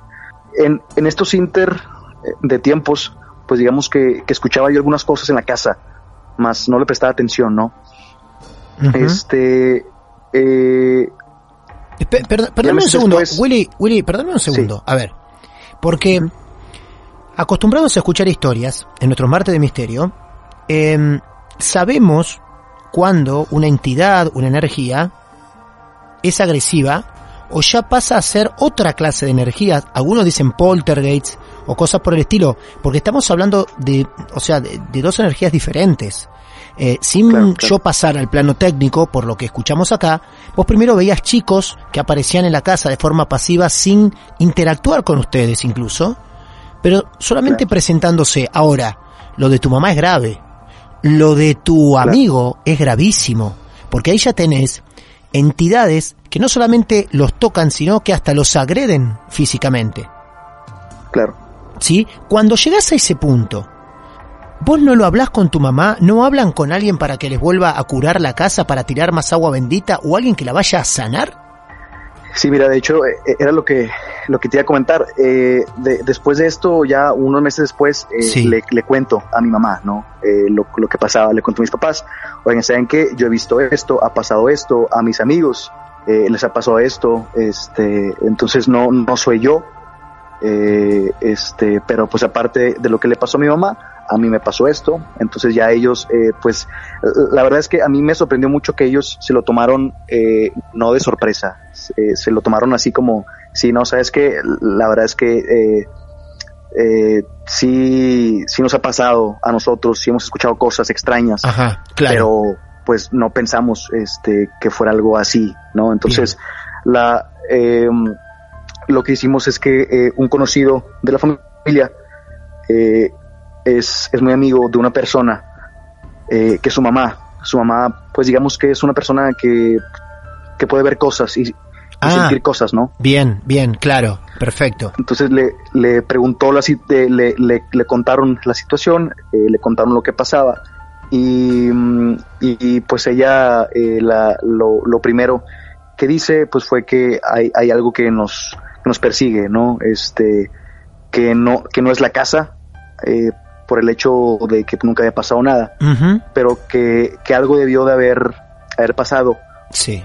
Speaker 3: en, en estos inter eh, de tiempos, pues digamos que, que escuchaba yo algunas cosas en la casa, más no le prestaba atención, ¿no? Este, eh,
Speaker 2: Pe- perd- perdóname un segundo,
Speaker 3: después-
Speaker 2: Willy, Willy, perdóname un segundo. A ver, porque acostumbrados a escuchar historias en nuestros martes de misterio, em, sabemos cuando una entidad, una energía, es agresiva o ya pasa a ser otra clase de energía. Algunos dicen poltergeists o cosas por el estilo, porque estamos hablando de, o sea, de, de dos energías diferentes. Eh, sin
Speaker 3: Claro, claro.
Speaker 2: yo pasar al plano técnico, por lo que escuchamos acá, vos primero veías chicos que aparecían en la casa de forma pasiva sin interactuar con ustedes incluso, pero solamente
Speaker 3: Claro.
Speaker 2: presentándose. Ahora, lo de tu mamá es grave. Lo de tu amigo es gravísimo, porque ahí ya tenés entidades que no solamente los tocan, sino que hasta los agreden físicamente.
Speaker 3: claro.
Speaker 2: ¿Sí? Cuando llegas a ese punto, vos no lo hablas con tu mamá, no hablan con alguien para que les vuelva a curar la casa, para tirar más agua bendita o alguien que la vaya a sanar.
Speaker 3: Sí, mira, de hecho, eh, era lo que, lo que te iba a comentar. Eh, de- después de esto, ya unos meses después, eh,
Speaker 2: Sí.
Speaker 3: le, le cuento a mi mamá, ¿no? Eh, lo, lo que pasaba, le cuento a mis papás. Oigan, ¿saben qué? Yo he visto esto, ha pasado esto, a mis amigos eh, les ha pasado esto, este, entonces no, no soy yo. Eh, este, pero pues aparte de lo que le pasó a mi mamá, a mí me pasó esto. Entonces ya ellos, eh, pues, la verdad es que a mí me sorprendió mucho que ellos se lo tomaron eh, no de sorpresa, se, se lo tomaron así como, sí, no, sabes que la verdad es que eh, eh, sí, sí nos ha pasado a nosotros, sí hemos escuchado cosas extrañas,
Speaker 2: Ajá, claro.
Speaker 3: pero pues no pensamos este que fuera algo así, ¿no? Entonces, la eh, lo que hicimos es que eh, un conocido de la familia eh, es, es muy amigo de una persona que es su mamá. Su mamá, pues digamos que es una persona que, que puede ver cosas y, y
Speaker 2: Ah.
Speaker 3: sentir cosas, ¿no?
Speaker 2: Bien, bien, claro, perfecto.
Speaker 3: Entonces le, le preguntó, la, le, le, le contaron la situación, eh, le contaron lo que pasaba y, mm, y, y, pues ella eh, la, lo, lo primero que dice pues fue que hay, hay algo que nos, nos persigue, ¿no? Este, que no, que no es la casa, eh, por el hecho de que nunca había pasado nada, pero que, que algo debió de haber, haber pasado
Speaker 2: Sí.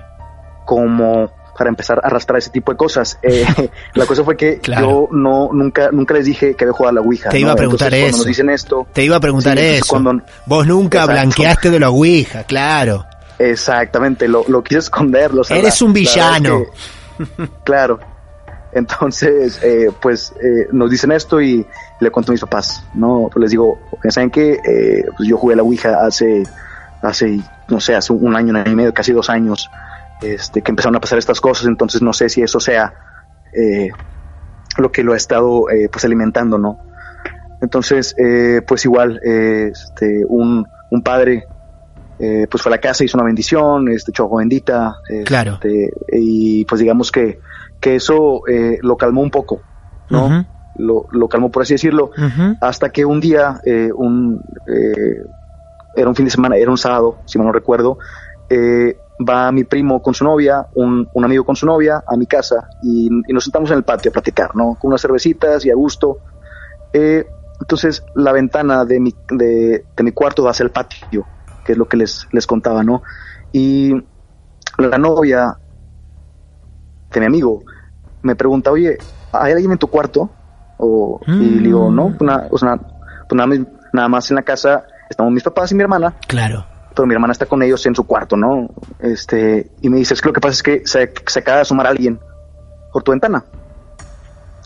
Speaker 3: Como para empezar a arrastrar ese tipo de cosas. Eh, la cosa fue que
Speaker 2: Claro.
Speaker 3: yo no nunca nunca les dije que había jugado a la Ouija.
Speaker 2: Te iba
Speaker 3: ¿no?
Speaker 2: a preguntar
Speaker 3: Entonces, Cuando
Speaker 2: eso.
Speaker 3: nos dicen esto,
Speaker 2: Te iba a preguntar
Speaker 3: Sí,
Speaker 2: eso.
Speaker 3: cuando-
Speaker 2: Vos nunca
Speaker 3: Exacto.
Speaker 2: blanqueaste de la Ouija, claro.
Speaker 3: exactamente, lo, lo quise esconderlo. o sea,
Speaker 2: Eres
Speaker 3: la-
Speaker 2: un
Speaker 3: es
Speaker 2: villano.
Speaker 3: que- claro. Entonces, eh, pues eh, nos dicen esto y le cuento a mis papás, ¿no? Pues les digo, ¿saben qué? Eh, pues yo jugué a la Ouija hace, hace, no sé, hace un año, un año y medio, casi dos años, este, que empezaron a pasar estas cosas, entonces no sé si eso sea eh, lo que lo ha estado eh, pues alimentando, ¿no? Entonces, eh, pues igual, este, un, un padre eh, pues fue a la casa, hizo una bendición, este, echó bendita,
Speaker 2: Claro.
Speaker 3: este, y pues digamos que, que eso lo calmó un poco, ¿no? Lo, lo calmó por así decirlo, hasta que un día, un, eh, era un fin de semana, era un sábado, si mal no recuerdo, eh, va mi primo con su novia, un, un amigo con su novia a mi casa y, y nos sentamos en el patio a platicar, ¿no? Con unas cervecitas y a gusto. Eh, entonces la ventana de mi, de, de mi cuarto da hacia el patio, que es lo que les, les contaba, ¿no? Y la novia de mi amigo me pregunta, oye, ¿hay alguien en tu cuarto? O, Y le digo,
Speaker 2: Mm.
Speaker 3: no, pues, o sea, pues nada, nada más en la casa estamos mis papás y mi hermana,
Speaker 2: Claro.
Speaker 3: Pero mi hermana está con ellos en su cuarto, ¿no? Este, y me dice, es que lo que pasa es que se, se acaba de asomar alguien por tu ventana,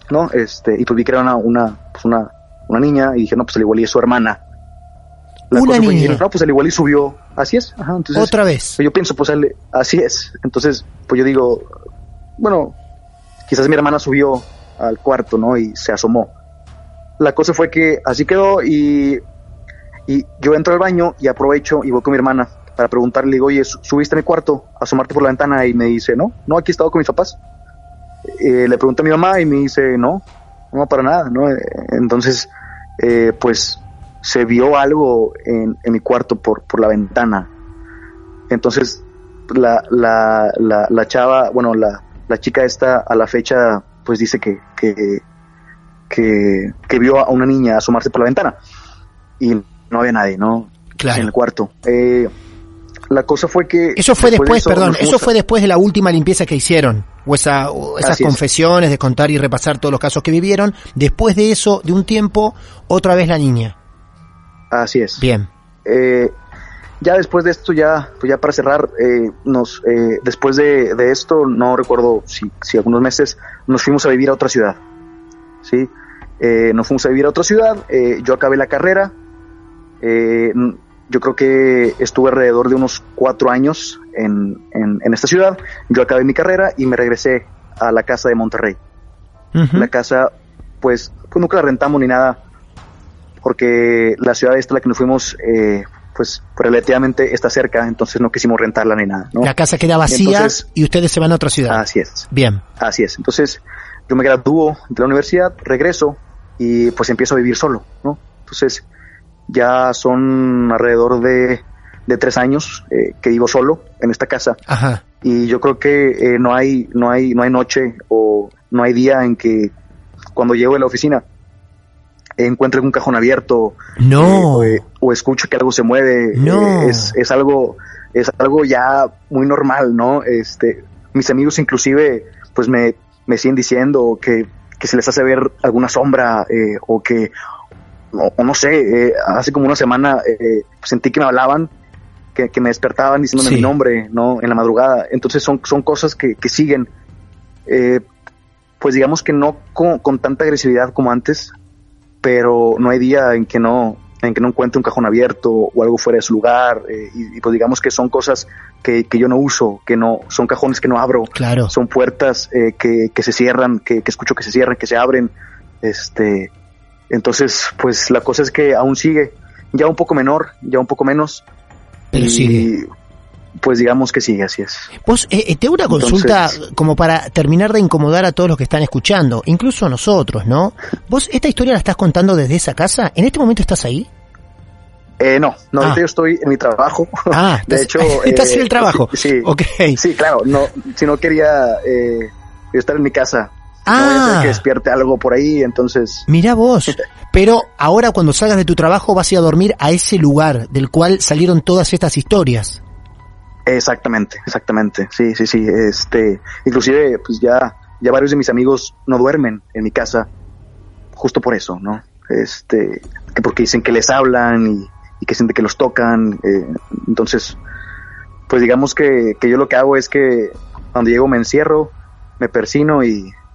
Speaker 3: ¿no? Este, y pues vi que era una, una, pues una, una niña y dije, no, pues al igual y es su hermana.
Speaker 2: Una
Speaker 3: fue
Speaker 2: niña.
Speaker 3: no, pues al igual y subió, así es, ajá, entonces.
Speaker 2: Otra vez.
Speaker 3: Pues yo pienso, pues así es. Entonces, pues yo digo, bueno, quizás mi hermana subió al cuarto, ¿no? Y se asomó. La cosa fue que así quedó y, y yo entro al baño y aprovecho y voy con mi hermana para preguntarle, le digo, oye, ¿su- ¿subiste a mi cuarto a asomarte por la ventana? Y me dice, no, no, aquí he estado con mis papás. Eh, le pregunté a mi mamá y me dice, no, no, para nada, ¿no? Eh, Entonces, eh, pues se vio algo en, en mi cuarto por, por la ventana. Entonces, la, la, la, la chava, bueno, la chica esta a la fecha, pues dice que, que, que, que vio a una niña asomarse por la ventana y no había nadie, ¿no?
Speaker 2: Claro.
Speaker 3: En el cuarto. Eh, la cosa fue que...
Speaker 2: Eso fue
Speaker 3: de
Speaker 2: después,
Speaker 3: eso
Speaker 2: perdón, eso fue después de la última limpieza que hicieron, o, esa, o esas
Speaker 3: Así es.
Speaker 2: confesiones de contar y repasar todos los casos que vivieron. Después de eso, de un tiempo, otra vez la niña.
Speaker 3: Así es.
Speaker 2: Bien.
Speaker 3: Eh, ya después de esto, ya, pues ya para cerrar, eh, nos, eh, después de, de esto, no recuerdo si, si algunos meses, nos fuimos a vivir a otra ciudad. ¿sí? Eh, nos fuimos a vivir a otra ciudad, eh, yo acabé la carrera, eh, n- yo creo que estuve alrededor de unos cuatro años en, en, en esta ciudad, yo acabé mi carrera y me regresé a la casa de Monterrey. La casa, pues, pues nunca la rentamos ni nada, porque la ciudad esta a la que nos fuimos, eh, pues relativamente está cerca, entonces no quisimos rentarla ni nada, ¿no?
Speaker 2: La casa queda vacía
Speaker 3: Entonces-
Speaker 2: y ustedes se van a otra ciudad.
Speaker 3: Así es,
Speaker 2: Bien.
Speaker 3: así es. Entonces yo me gradúo de la universidad, regreso y pues empiezo a vivir solo, ¿no? Entonces ya son alrededor de, de tres años eh, que vivo solo en esta casa
Speaker 2: Ajá.
Speaker 3: y yo creo que eh, no hay no hay no hay noche o no hay día en que cuando llego de la oficina encuentre un cajón abierto
Speaker 2: No.
Speaker 3: eh, o, o escucho que algo se mueve
Speaker 2: No.
Speaker 3: es, es algo es algo ya muy normal no este mis amigos inclusive pues me, me siguen diciendo que, que se les hace ver alguna sombra eh, o que o, no sé, eh, hace como una semana eh, sentí que me hablaban, que, que me despertaban diciéndome
Speaker 2: Sí.
Speaker 3: mi nombre, ¿no? En la madrugada. Entonces son, son cosas que, que siguen, eh, pues digamos que no con, con tanta agresividad como antes, pero no hay día en que no en que no encuentre un cajón abierto o algo fuera de su lugar y, y pues digamos que son cosas que, que yo no uso, que no son cajones que no abro,
Speaker 2: Claro.
Speaker 3: son puertas que, que se cierran, que, que escucho que se cierran, que se abren, este, entonces pues la cosa es que aún sigue, ya un poco menor, ya un poco menos,
Speaker 2: Pero
Speaker 3: y,
Speaker 2: sigue.
Speaker 3: pues digamos que sigue, así es.
Speaker 2: Vos, eh, eh, te hago una consulta
Speaker 3: Entonces-
Speaker 2: como para terminar de incomodar a todos los que están escuchando, incluso a nosotros, ¿no? Vos, esta historia la estás contando desde esa casa. ¿En este momento estás ahí?
Speaker 3: Eh, no, no,
Speaker 2: Ah.
Speaker 3: yo estoy en mi trabajo.
Speaker 2: Ah,
Speaker 3: de
Speaker 2: estás-
Speaker 3: hecho,
Speaker 2: estás
Speaker 3: eh,
Speaker 2: en el trabajo.
Speaker 3: Sí,
Speaker 2: Ok.
Speaker 3: sí, claro. No, si no quería eh, estar en mi casa, no voy a
Speaker 2: Ah.
Speaker 3: que despierte algo por ahí, entonces.
Speaker 2: Mirá vos. Pero ahora cuando salgas de tu trabajo vas a ir a dormir a ese lugar del cual salieron todas estas historias.
Speaker 3: Exactamente, exactamente. Sí, sí, sí. Este, inclusive, pues ya, ya varios de mis amigos no duermen en mi casa, justo por eso, ¿no? Este, que porque dicen que les hablan y, y que sienten que los tocan. eh, entonces, pues digamos que, que yo lo que hago es que cuando llego me encierro, me persino y,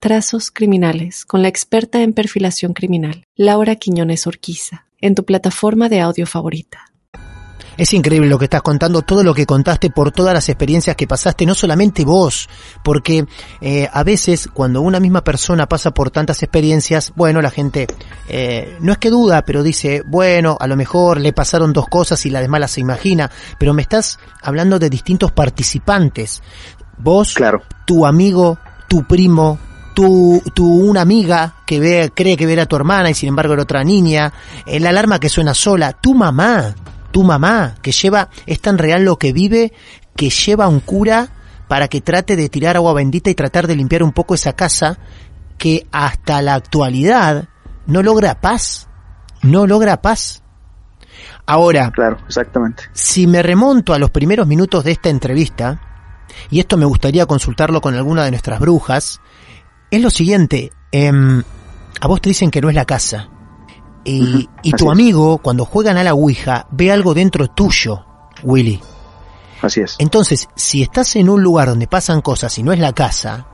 Speaker 4: Trazos Criminales con la experta en perfilación criminal, Laura Quiñones Orquiza, en tu plataforma de audio favorita.
Speaker 2: Es increíble lo que estás contando, todo lo que contaste por todas las experiencias que pasaste, no solamente vos, porque eh, a veces cuando una misma persona pasa por tantas experiencias, bueno, la gente eh, no es que duda, pero dice, bueno, a lo mejor le pasaron dos cosas y la demás las se imagina, pero me estás hablando de distintos participantes. Vos,
Speaker 3: Claro.
Speaker 2: tu amigo, tu primo, tu, tu una amiga que ve, cree que ve a tu hermana y sin embargo era otra niña, eh, la alarma que suena sola, tu mamá, tu mamá, que lleva, es tan real lo que vive, que lleva a un cura para que trate de tirar agua bendita y tratar de limpiar un poco esa casa que hasta la actualidad no logra paz, no logra paz. Ahora,
Speaker 3: Claro, exactamente.
Speaker 2: si me remonto a los primeros minutos de esta entrevista, y esto me gustaría consultarlo con alguna de nuestras brujas, es lo siguiente, em, a vos te dicen que no es la casa, y, tu
Speaker 3: es.
Speaker 2: amigo, cuando juegan a la Ouija, ve algo dentro tuyo, Willy.
Speaker 3: Así es.
Speaker 2: Entonces, si estás en un lugar donde pasan cosas y no es la casa,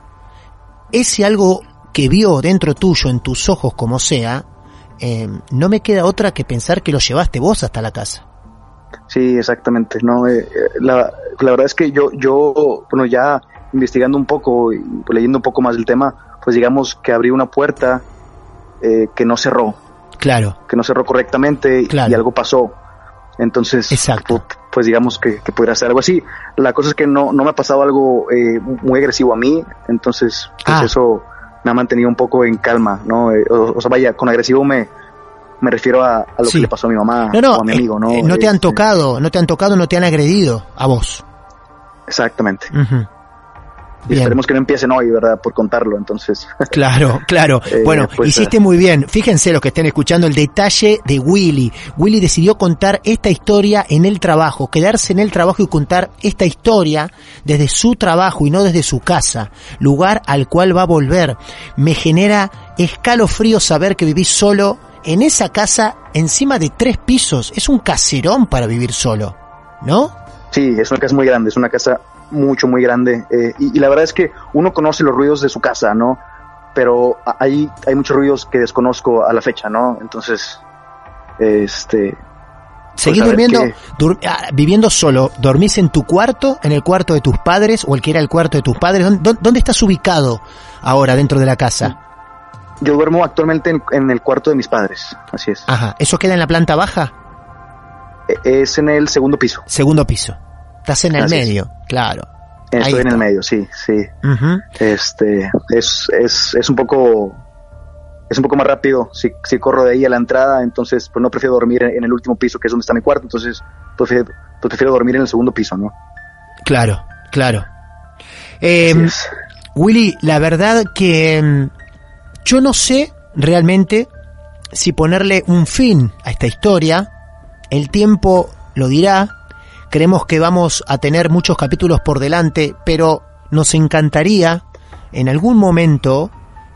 Speaker 2: ese algo que vio dentro tuyo, en tus ojos, como sea, em, no me queda otra que pensar que lo llevaste vos hasta la casa.
Speaker 3: Sí, exactamente. No, Eh, eh, la, la verdad es que yo, yo, bueno, ya investigando un poco y leyendo un poco más del tema, pues digamos que abrí una puerta eh, que no cerró,
Speaker 2: Claro,
Speaker 3: que no cerró correctamente y-
Speaker 2: Claro.
Speaker 3: y algo pasó. Entonces,
Speaker 2: Exacto.
Speaker 3: pu- pues digamos que, que pudiera ser algo así. La cosa es que no, no me ha pasado algo eh, muy agresivo a mí, entonces pues
Speaker 2: Ah.
Speaker 3: eso me ha mantenido un poco en calma, ¿no? Eh, o, o sea, vaya, con agresivo me, me refiero a, a lo
Speaker 2: Sí.
Speaker 3: que le pasó a mi mamá
Speaker 2: No, no,
Speaker 3: o a mi amigo, ¿no?
Speaker 2: eh, no te han
Speaker 3: Este,
Speaker 2: tocado, no te han tocado, no te han agredido a vos.
Speaker 3: Exactamente. Y esperemos que no empiecen hoy, ¿verdad? Por contarlo, entonces.
Speaker 2: Claro, claro.
Speaker 3: Eh,
Speaker 2: bueno,
Speaker 3: pues,
Speaker 2: hiciste muy bien. Fíjense los que estén escuchando el detalle de Willy. Willy decidió contar esta historia en el trabajo, quedarse en el trabajo y contar esta historia desde su trabajo y no desde su casa, lugar al cual va a volver. Me genera escalofrío saber que vivís solo en esa casa encima de tres pisos. Es un caserón para vivir solo, ¿no?
Speaker 3: Sí, es una casa muy grande, es una casa mucho, muy grande. eh, y, y la verdad es que uno conoce los ruidos de su casa, ¿no? Pero hay, hay muchos ruidos que desconozco a la fecha, ¿no? Entonces, este...
Speaker 2: ¿Seguís
Speaker 3: a ver
Speaker 2: durmiendo, dur- ah, viviendo solo? ¿Dormís en tu cuarto, en el cuarto de tus padres o el que era el cuarto de tus padres? ¿Dónde, dónde- dónde estás ubicado ahora dentro de la casa?
Speaker 3: Yo duermo actualmente en, en el cuarto de mis padres, así es.
Speaker 2: Ajá, ¿eso queda en la planta baja?
Speaker 3: E- Es en el segundo piso.
Speaker 2: Segundo piso. Estás en el
Speaker 3: Así es.
Speaker 2: medio, claro. Ahí
Speaker 3: Estoy en
Speaker 2: está.
Speaker 3: el medio, sí, sí. Este, es, es, es un poco es un poco más rápido si, si corro de ahí a la entrada, entonces pues no prefiero dormir en, en el último piso, que es donde está mi cuarto, entonces pues, prefiero, pues, prefiero dormir en el segundo piso, ¿no?
Speaker 2: Claro, claro. Eh,
Speaker 3: es.
Speaker 2: Willy, la verdad que mm, yo no sé realmente si ponerle un fin a esta historia. El tiempo lo dirá. Creemos que vamos a tener muchos capítulos por delante, pero nos encantaría en algún momento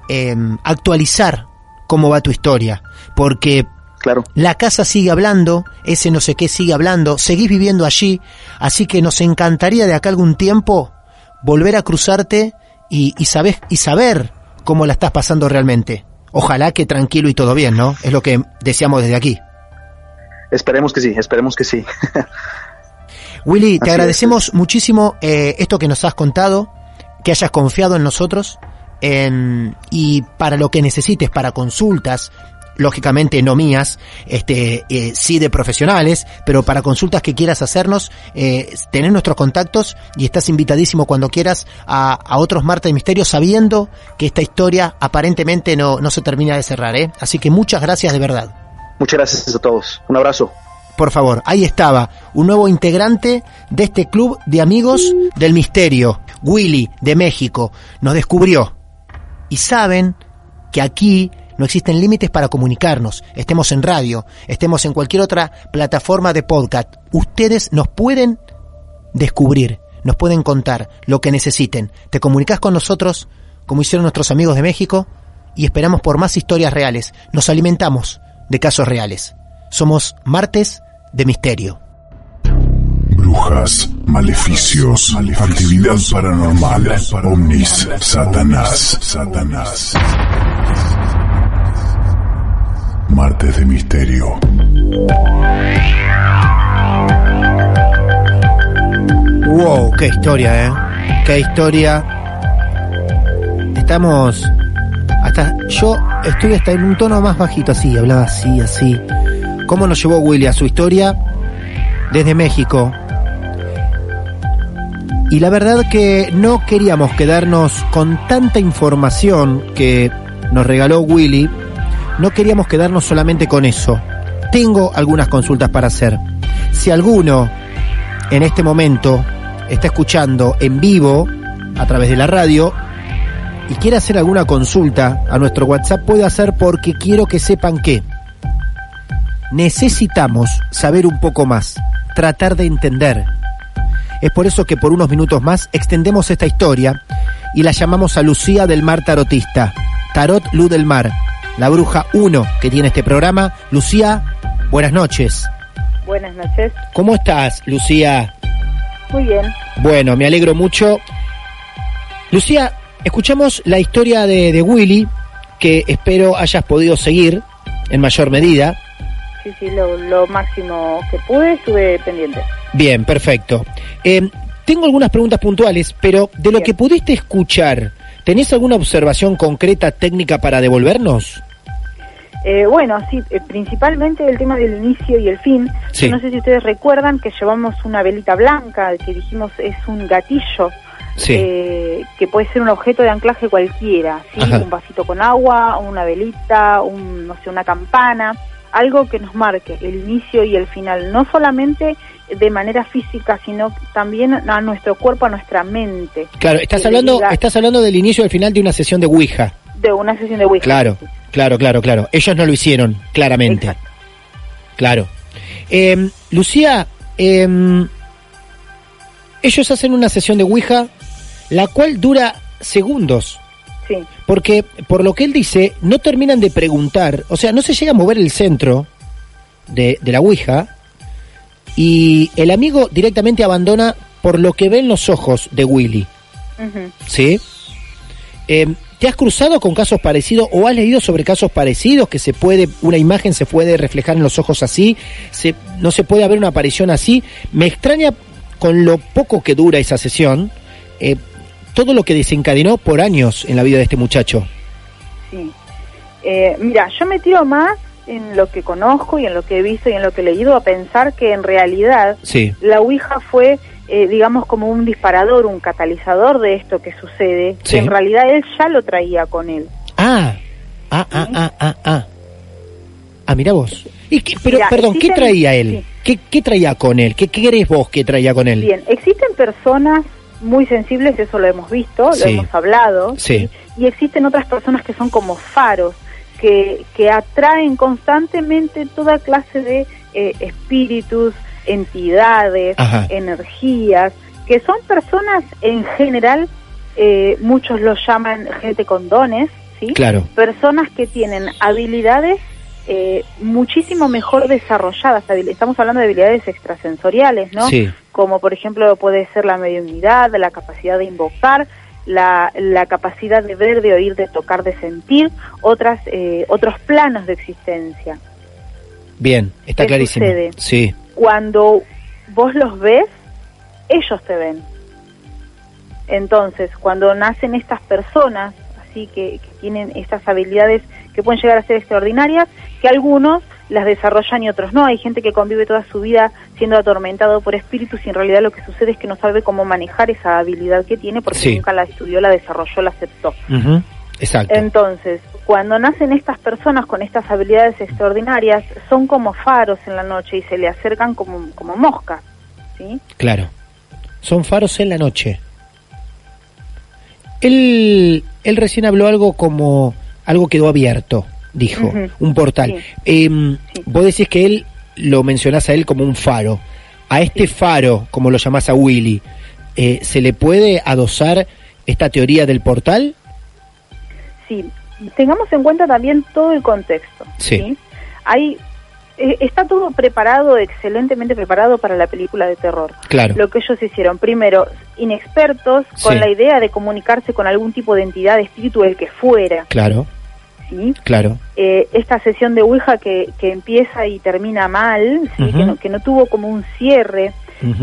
Speaker 2: eh, actualizar cómo va tu historia, porque
Speaker 3: Claro.
Speaker 2: la casa sigue hablando, ese no sé qué sigue hablando, seguís viviendo allí, así que nos encantaría de acá algún tiempo volver a cruzarte y, y, sabes, y saber cómo la estás pasando realmente. Ojalá que tranquilo y todo bien, ¿no? Es lo que deseamos desde aquí.
Speaker 3: Esperemos que sí, esperemos que sí.
Speaker 2: Willy, te
Speaker 3: Así
Speaker 2: agradecemos muchísimo eh, esto que nos has contado, que hayas confiado en nosotros en- y para lo que necesites, para consultas, lógicamente no mías, este, eh, sí de profesionales, pero para consultas que quieras hacernos, eh, tenés nuestros contactos y estás invitadísimo cuando quieras a, a otros Martes de Misterio, sabiendo que esta historia aparentemente no, no se termina de cerrar, ¿eh? Así que muchas gracias de verdad.
Speaker 3: Muchas gracias a todos. Un abrazo.
Speaker 2: Por favor, ahí estaba, un nuevo integrante de este club de amigos del misterio, Willy, de México, nos descubrió. Y saben que aquí no existen límites para comunicarnos, estemos en radio, estemos en cualquier otra plataforma de podcast. Ustedes nos pueden descubrir, nos pueden contar lo que necesiten. Te comunicas con nosotros, como hicieron nuestros amigos de México, y esperamos por más historias reales. Nos alimentamos de casos reales. Somos Martes de Misterio.
Speaker 5: Brujas, maleficios, actividad paranormal, ovnis, Satanás, Satanás. Martes de Misterio.
Speaker 2: Wow, qué historia, ¿eh? Qué historia. Estamos hasta yo estuve hasta en un tono más bajito así, hablaba así, así. ¿Cómo nos llevó Willy a su historia desde México? Y la verdad que no queríamos quedarnos con tanta información que nos regaló Willy. No queríamos quedarnos solamente con eso. Tengo algunas consultas para hacer. Si alguno en este momento está escuchando en vivo a través de la radio y quiere hacer alguna consulta a nuestro WhatsApp, puede hacer porque quiero que sepan que necesitamos saber un poco más, tratar de entender. Es por eso que por unos minutos más extendemos esta historia y la llamamos a Lucía del Mar Tarotista, Tarot Luz del Mar, la bruja 1 que tiene este programa. Lucía, buenas noches.
Speaker 6: Buenas noches.
Speaker 2: ¿Cómo estás, Lucía?
Speaker 6: Muy bien.
Speaker 2: Bueno, me alegro mucho. Lucía, escuchamos la historia de, de Willy, que espero hayas podido seguir en mayor medida.
Speaker 6: Sí, sí, lo, lo máximo que pude estuve pendiente.
Speaker 2: Bien, perfecto. Eh, tengo algunas preguntas puntuales, pero de lo que pudiste escuchar, ¿tenés alguna observación concreta técnica para devolvernos?
Speaker 6: Eh, bueno, sí, eh, principalmente el tema del inicio y el fin.
Speaker 2: Sí.
Speaker 6: Yo no sé si ustedes recuerdan que llevamos una velita blanca, que dijimos es un gatillo,
Speaker 2: Sí.
Speaker 6: eh, que puede ser un objeto de anclaje cualquiera, ¿sí? Un vasito con agua, una velita, un, no sé, una campana, algo que nos marque el inicio y el final, no solamente de manera física, sino también a nuestro cuerpo, a nuestra mente,
Speaker 2: Claro, estás hablando,
Speaker 6: diga-
Speaker 2: estás hablando del inicio y el final de una sesión de Ouija.
Speaker 6: de una sesión de Ouija.
Speaker 2: Claro, claro, claro, claro. Ellos no lo hicieron, claramente.
Speaker 6: Exacto.
Speaker 2: Claro. Eh, Lucía, eh, ellos hacen una sesión de Ouija, la cual dura segundos.
Speaker 6: Sí.
Speaker 2: Porque, por lo que él dice, no terminan de preguntar, o sea, no se llega a mover el centro de, de la Ouija, y el amigo directamente abandona por lo que ven los ojos de Willy. ¿Sí? Eh, ¿Te has cruzado con casos parecidos o has leído sobre casos parecidos que se puede, una imagen se puede reflejar en los ojos así, se, no se puede haber una aparición así? Me extraña con lo poco que dura esa sesión, eh, todo lo que desencadenó por años en la vida de este muchacho.
Speaker 6: Sí. Eh, mira, yo me tiro más en lo que conozco y en lo que he visto y en lo que he leído a pensar que en realidad
Speaker 2: Sí,
Speaker 6: la Ouija fue, eh, digamos, como un disparador, un catalizador de esto que sucede,
Speaker 2: Sí.
Speaker 6: que en realidad él ya lo traía con él.
Speaker 2: Ah, Ah, ah, ah, ah, ah. Ah, mira vos. ¿Y qué- pero, perdón, ¿qué traía él?
Speaker 6: sí.
Speaker 2: ¿Qué, ¿Qué traía con él? ¿Qué, ¿Qué crees vos que traía con él?
Speaker 6: Bien, existen personas muy sensibles, eso lo hemos visto, lo
Speaker 2: Sí.
Speaker 6: hemos hablado,
Speaker 2: Sí.
Speaker 6: y existen otras personas que son como faros, que, que atraen constantemente toda clase de eh, espíritus, entidades,
Speaker 2: Ajá.
Speaker 6: energías, que son personas en general, eh, muchos los llaman gente con dones, ¿sí?
Speaker 2: Claro.
Speaker 6: personas que tienen habilidades eh, muchísimo mejor desarrolladas. Estamos hablando de habilidades extrasensoriales, ¿no?
Speaker 2: Sí.
Speaker 6: Como por ejemplo puede ser la mediunidad, la capacidad de invocar, la, la capacidad de ver, de oír, de tocar, de sentir, otras eh, otros planos de existencia.
Speaker 2: Bien, está
Speaker 6: ¿Qué
Speaker 2: clarísimo.
Speaker 6: sucede?
Speaker 2: Sí.
Speaker 6: Cuando vos los ves, ellos te ven. Entonces, cuando nacen estas personas, así que, que tienen estas habilidades que pueden llegar a ser extraordinarias, que algunos las desarrollan y otros no. Hay gente que convive toda su vida siendo atormentado por espíritus y en realidad lo que sucede es que no sabe cómo manejar esa habilidad que tiene porque
Speaker 2: Sí.
Speaker 6: nunca la estudió, la desarrolló, la aceptó.
Speaker 2: Exacto.
Speaker 6: Entonces, cuando nacen estas personas con estas habilidades extraordinarias, son como faros en la noche y se le acercan como, como moscas, ¿sí?
Speaker 2: Claro. Son faros en la noche. Él, él recién habló algo como algo quedó abierto, dijo, un portal. Em, Vos decís que él lo mencionás a él como un faro. A este faro, como lo llamás a Willy, eh, ¿se le puede adosar esta teoría del portal?
Speaker 6: Sí, tengamos en cuenta también todo el contexto.
Speaker 2: Sí.
Speaker 6: Hay, está todo preparado, excelentemente preparado para la película de terror.
Speaker 2: Claro.
Speaker 6: Lo que ellos hicieron, primero, inexpertos, con
Speaker 2: Sí.
Speaker 6: la idea de comunicarse con algún tipo de entidad, de espíritu, el que fuera,
Speaker 2: Claro,
Speaker 6: ¿sí?
Speaker 2: claro.
Speaker 6: eh, esta sesión de Ouija que, que empieza y termina mal, ¿sí? Que, no, que no tuvo como un cierre,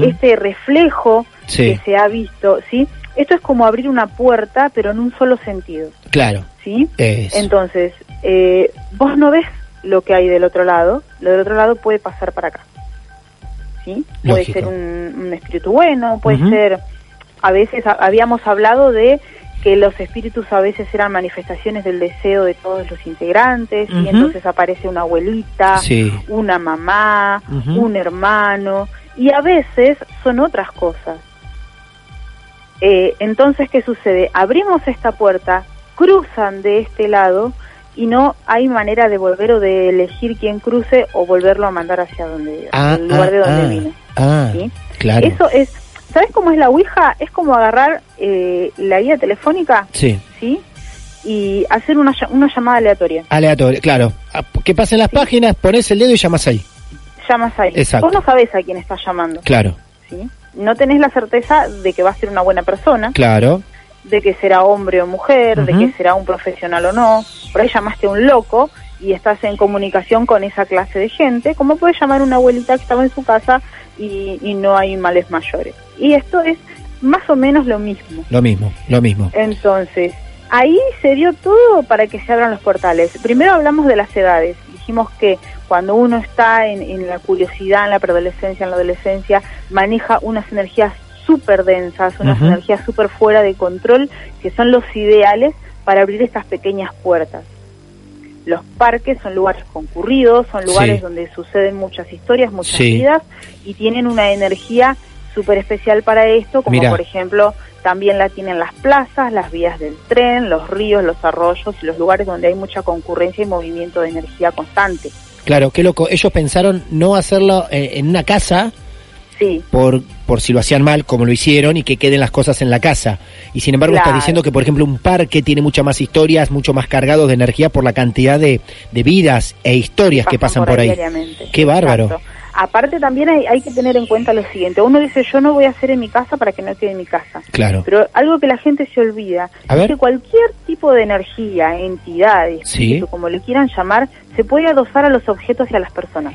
Speaker 6: este reflejo
Speaker 2: Sí.
Speaker 6: que se ha visto, ¿sí? Esto es como abrir una puerta, pero en un solo sentido,
Speaker 2: Claro.
Speaker 6: ¿sí?
Speaker 2: Eso.
Speaker 6: Entonces, eh, vos no ves lo que hay del otro lado, lo del otro lado puede pasar para acá, ¿sí? Puede
Speaker 2: Lógico.
Speaker 6: ser un, un espíritu bueno, puede ser, a veces ha- habíamos hablado de que los espíritus a veces eran manifestaciones del deseo de todos los integrantes y entonces aparece una abuelita,
Speaker 2: Sí.
Speaker 6: una mamá, un hermano y a veces son otras cosas. Eh, entonces, ¿qué sucede? Abrimos esta puerta, cruzan de este lado y no hay manera de volver o de elegir quién cruce o volverlo a mandar hacia donde,
Speaker 2: Ah,
Speaker 6: el lugar
Speaker 2: ah,
Speaker 6: de donde
Speaker 2: ah.
Speaker 6: vino.
Speaker 2: Ah,
Speaker 6: ¿sí?
Speaker 2: claro.
Speaker 6: Eso es, ¿sabes cómo es la Ouija? Es como agarrar eh, la guía telefónica,
Speaker 2: Sí.
Speaker 6: ¿sí? Y hacer una, una llamada aleatoria.
Speaker 2: Aleatorio, claro. Ah, Que pasen las páginas, pones el dedo y llamas ahí.
Speaker 6: Llamas ahí.
Speaker 2: Exacto.
Speaker 6: Vos no sabés a quién estás llamando,
Speaker 2: Claro,
Speaker 6: ¿sí? No tenés la certeza de que va a ser una buena persona,
Speaker 2: claro.
Speaker 6: De que será hombre o mujer, de que será un profesional o no. Por ahí llamaste a un loco y estás en comunicación con esa clase de gente, como puedes llamar a una abuelita que estaba en su casa y, y no hay males mayores. Y esto es más o menos lo mismo.
Speaker 2: Lo mismo, lo mismo.
Speaker 6: Entonces, ahí se dio todo para que se abran los portales. Primero hablamos de las edades. Dijimos que cuando uno está en, en la curiosidad, en la preadolescencia, en la adolescencia, maneja unas energías súper densas, unas energías súper fuera de control, que son los ideales para abrir estas pequeñas puertas. Los parques son lugares concurridos, son lugares
Speaker 2: Sí.
Speaker 6: donde suceden muchas historias, muchas
Speaker 2: Sí.
Speaker 6: vidas, y tienen una energía súper especial para esto, como
Speaker 2: Mira.
Speaker 6: por ejemplo también la tienen las plazas, las vías del tren, los ríos, los arroyos y los lugares donde hay mucha concurrencia y movimiento de energía constante.
Speaker 2: Claro, qué loco. Ellos pensaron no hacerlo eh, en una casa
Speaker 6: Sí,
Speaker 2: por, por si lo hacían mal, como lo hicieron, y que queden las cosas en la casa. Y sin embargo,
Speaker 6: Claro.
Speaker 2: estás diciendo que, por ejemplo, un parque tiene muchas más historias, mucho más cargado de energía por la cantidad de, de vidas e historias que pasan por ahí. Qué bárbaro.
Speaker 6: Exacto. Aparte también hay, hay que tener en cuenta lo siguiente, uno dice yo no voy a hacer en mi casa para que no quede en mi casa.
Speaker 2: Claro.
Speaker 6: Pero algo que la gente se olvida
Speaker 2: A
Speaker 6: es
Speaker 2: ver.
Speaker 6: que cualquier tipo de energía, entidad,
Speaker 2: Sí.
Speaker 6: como le quieran llamar, se puede adosar a los objetos y a las personas.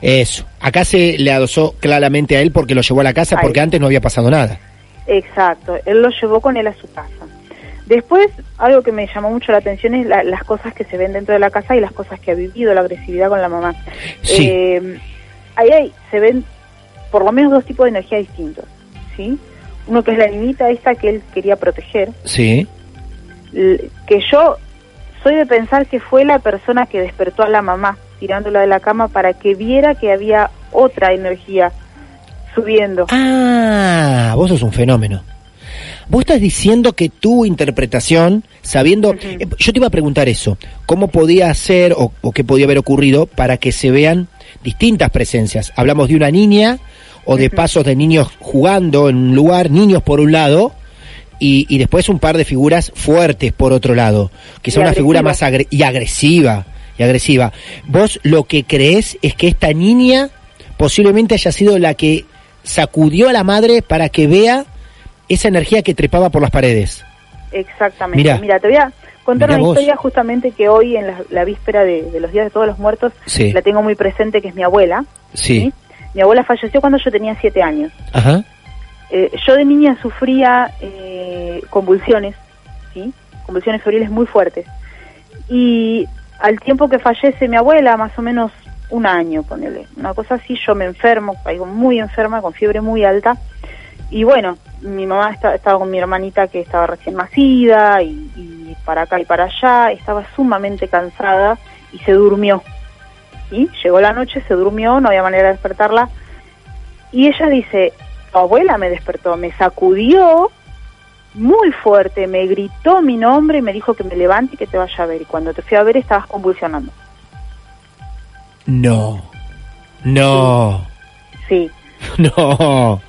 Speaker 2: Eso. Acá se le adosó claramente a él porque lo llevó a la casa, porque antes no había pasado nada.
Speaker 6: Exacto, él lo llevó con él a su casa. Después, algo que me llamó mucho la atención es la- las cosas que se ven dentro de la casa y las cosas que ha vivido, la agresividad con la mamá.
Speaker 2: Sí.
Speaker 6: Eh, ahí hay- se ven por lo menos dos tipos de energía distintos, ¿sí? Uno que es la niñita esta que él quería proteger,
Speaker 2: Sí.
Speaker 6: que yo soy de pensar que fue la persona que despertó a la mamá, tirándola de la cama para que viera que había otra energía subiendo.
Speaker 2: Ah, vos sos un fenómeno. Vos estás diciendo que tu interpretación, sabiendo, eh, yo te iba a preguntar eso, ¿cómo podía ser o, o qué podía haber ocurrido para que se vean distintas presencias? Hablamos de una niña o de pasos de niños jugando en un lugar, niños por un lado, y, y después un par de figuras fuertes por otro lado, que son una figura más agre- y agresiva, y agresiva. Vos lo que crees es que esta niña posiblemente haya sido la que sacudió a la madre para que vea esa energía que trepaba por las paredes.
Speaker 6: Exactamente.
Speaker 2: Mirá.
Speaker 6: Mira, te voy a contar una
Speaker 2: vos.
Speaker 6: historia justamente que hoy en la, la víspera de, de los días de todos los muertos
Speaker 2: Sí.
Speaker 6: la tengo muy presente, que es mi abuela.
Speaker 2: Sí.
Speaker 6: Mi abuela falleció cuando yo tenía siete años.
Speaker 2: Ajá.
Speaker 6: Eh, yo de niña sufría eh, convulsiones, ¿sí? Convulsiones febriles muy fuertes. Y al tiempo que fallece mi abuela, más o menos un año, ponele, una cosa así, yo me enfermo, caigo muy enferma, con fiebre muy alta. Y bueno, mi mamá esta- estaba con mi hermanita que estaba recién nacida y, y para acá y para allá, estaba sumamente cansada y se durmió. Y llegó la noche, se durmió, no había manera de despertarla. Y ella dice, tu abuela me despertó, me sacudió muy fuerte, me gritó mi nombre y me dijo que me levante y que te vaya a ver. Y cuando te fui a ver estabas convulsionando.
Speaker 2: No. No.
Speaker 6: Sí.
Speaker 2: No.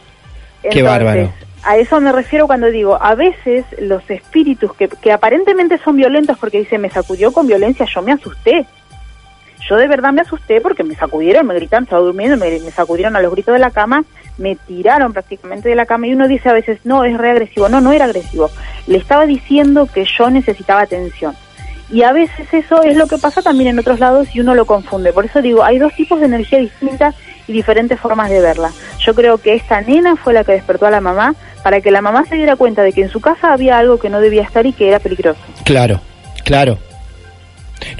Speaker 2: Qué
Speaker 6: Entonces,
Speaker 2: bárbaro.
Speaker 6: A eso me refiero cuando digo, a veces los espíritus que, que aparentemente son violentos porque dice, me sacudió con violencia, yo me asusté. Yo de verdad me asusté porque me sacudieron, me gritaron, estaba durmiendo, me, me sacudieron a los gritos de la cama, me tiraron prácticamente de la cama y uno dice a veces, no, es re agresivo. No, no era agresivo. Le estaba diciendo que yo necesitaba atención. Y a veces eso es lo que pasa también en otros lados y uno lo confunde. Por eso digo, hay dos tipos de energía distintas y diferentes formas de verla. Yo creo que esta nena fue la que despertó a la mamá para que la mamá se diera cuenta de que en su casa había algo que no debía estar y que era peligroso.
Speaker 2: Claro, claro.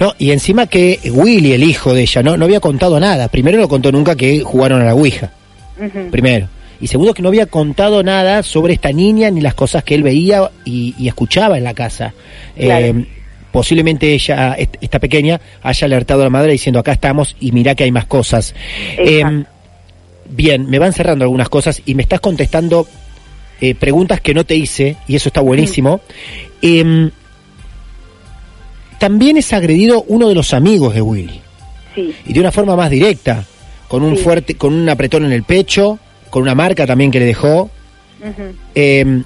Speaker 2: No, y encima que Willy, el hijo de ella, no, no había contado nada. Primero no contó nunca que jugaron a la Ouija. Primero. Y segundo que no había contado nada sobre esta niña ni las cosas que él veía y, y escuchaba en la casa.
Speaker 6: Claro.
Speaker 2: Eh, posiblemente ella, est- esta pequeña, haya alertado a la madre diciendo acá estamos y mirá que hay más cosas. Eh, bien, me van cerrando algunas cosas y me estás contestando eh, preguntas que no te hice y eso está buenísimo. Eh, también es agredido uno de los amigos de Willy
Speaker 6: Sí,
Speaker 2: y de una forma más directa, con un
Speaker 6: Sí.
Speaker 2: fuerte, con un apretón en el pecho, con una marca también que le dejó. Eh,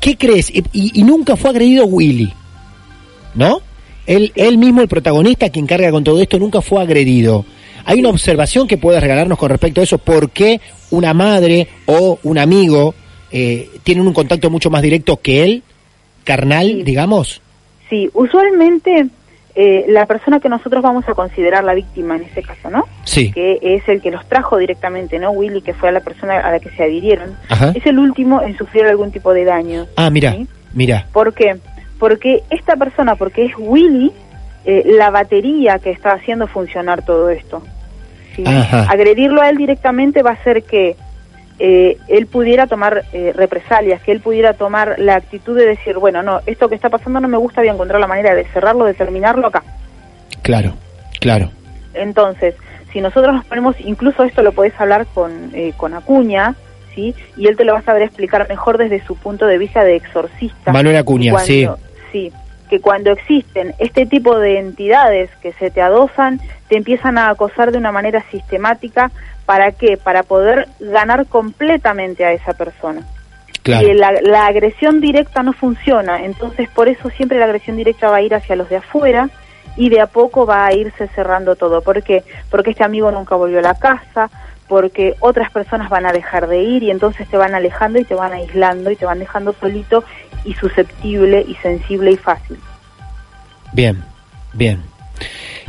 Speaker 2: ¿Qué crees? Y, nunca fue agredido Willy, ¿no? Él, él mismo, el protagonista, quien carga con todo esto, nunca fue agredido. ¿Hay una observación que puedas regalarnos con respecto a eso? ¿Por qué una madre o un amigo eh, tienen un contacto mucho más directo que él, carnal,
Speaker 6: Sí.
Speaker 2: digamos?
Speaker 6: Sí. Usualmente eh, la persona que nosotros vamos a considerar la víctima en este caso, ¿no?
Speaker 2: Sí.
Speaker 6: que es el que los trajo directamente, ¿no? Willy, que fue a la persona a la que se adhirieron,
Speaker 2: Ajá.
Speaker 6: es el último en sufrir algún tipo de daño.
Speaker 2: Ah, mira,
Speaker 6: ¿sí?
Speaker 2: mira.
Speaker 6: ¿Por qué? Porque esta persona, porque es Willy, eh, la batería que está haciendo funcionar todo esto. ¿sí?
Speaker 2: Ajá.
Speaker 6: Agredirlo a él directamente va a hacer que eh, él pudiera tomar eh, represalias, que él pudiera tomar la actitud de decir, bueno, no, esto que está pasando no me gusta, voy a encontrar la manera de cerrarlo, de terminarlo acá.
Speaker 2: Claro, claro.
Speaker 6: Entonces, si nosotros nos ponemos, incluso esto lo podés hablar con, eh, con Acuña, ¿sí? Y él te lo va a saber explicar mejor desde su punto de vista de exorcista.
Speaker 2: Manuel Acuña,
Speaker 6: Cuando-
Speaker 2: sí.
Speaker 6: Sí, que cuando existen este tipo de entidades que se te adosan, te empiezan a acosar de una manera sistemática. ¿Para qué? Para poder ganar completamente a esa persona.
Speaker 2: Claro.
Speaker 6: Y la, la agresión directa no funciona, entonces por eso siempre la agresión directa va a ir hacia los de afuera y de a poco va a irse cerrando todo. ¿Por qué? Porque este amigo nunca volvió a la casa, porque otras personas van a dejar de ir y entonces te van alejando y te van aislando y te van dejando solito y susceptible y sensible y fácil.
Speaker 2: Bien, bien.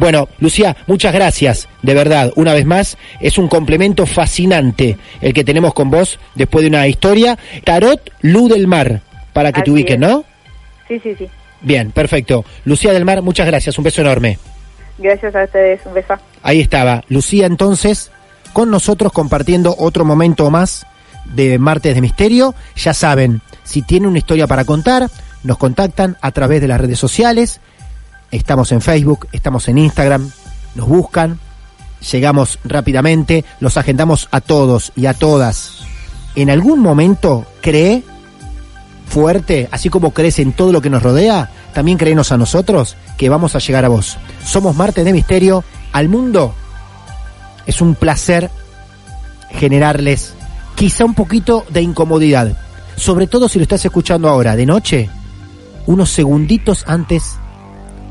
Speaker 2: Bueno, Lucía, muchas gracias, de verdad, una vez más, es un complemento fascinante el que tenemos con vos después de una historia. Tarot Luz del Mar, para que te
Speaker 6: Así
Speaker 2: ubiquen,
Speaker 6: es.
Speaker 2: ¿no?
Speaker 6: Sí, sí, sí.
Speaker 2: Bien, perfecto. Lucía del Mar, muchas gracias, un beso enorme.
Speaker 6: Gracias a ustedes. Un beso.
Speaker 2: Ahí estaba, Lucía entonces, con nosotros compartiendo otro momento más de Martes de Misterio. Ya saben, si tienen una historia para contar, nos contactan a través de las redes sociales. Estamos en Facebook, estamos en Instagram, nos buscan, llegamos rápidamente, los agendamos a todos y a todas. En algún momento cree fuerte, así como crees en todo lo que nos rodea, también créenos a nosotros que vamos a llegar a vos. Somos Martes de Misterio al mundo. Es un placer generarles quizá un poquito de incomodidad, sobre todo si lo estás escuchando ahora de noche, unos segunditos antes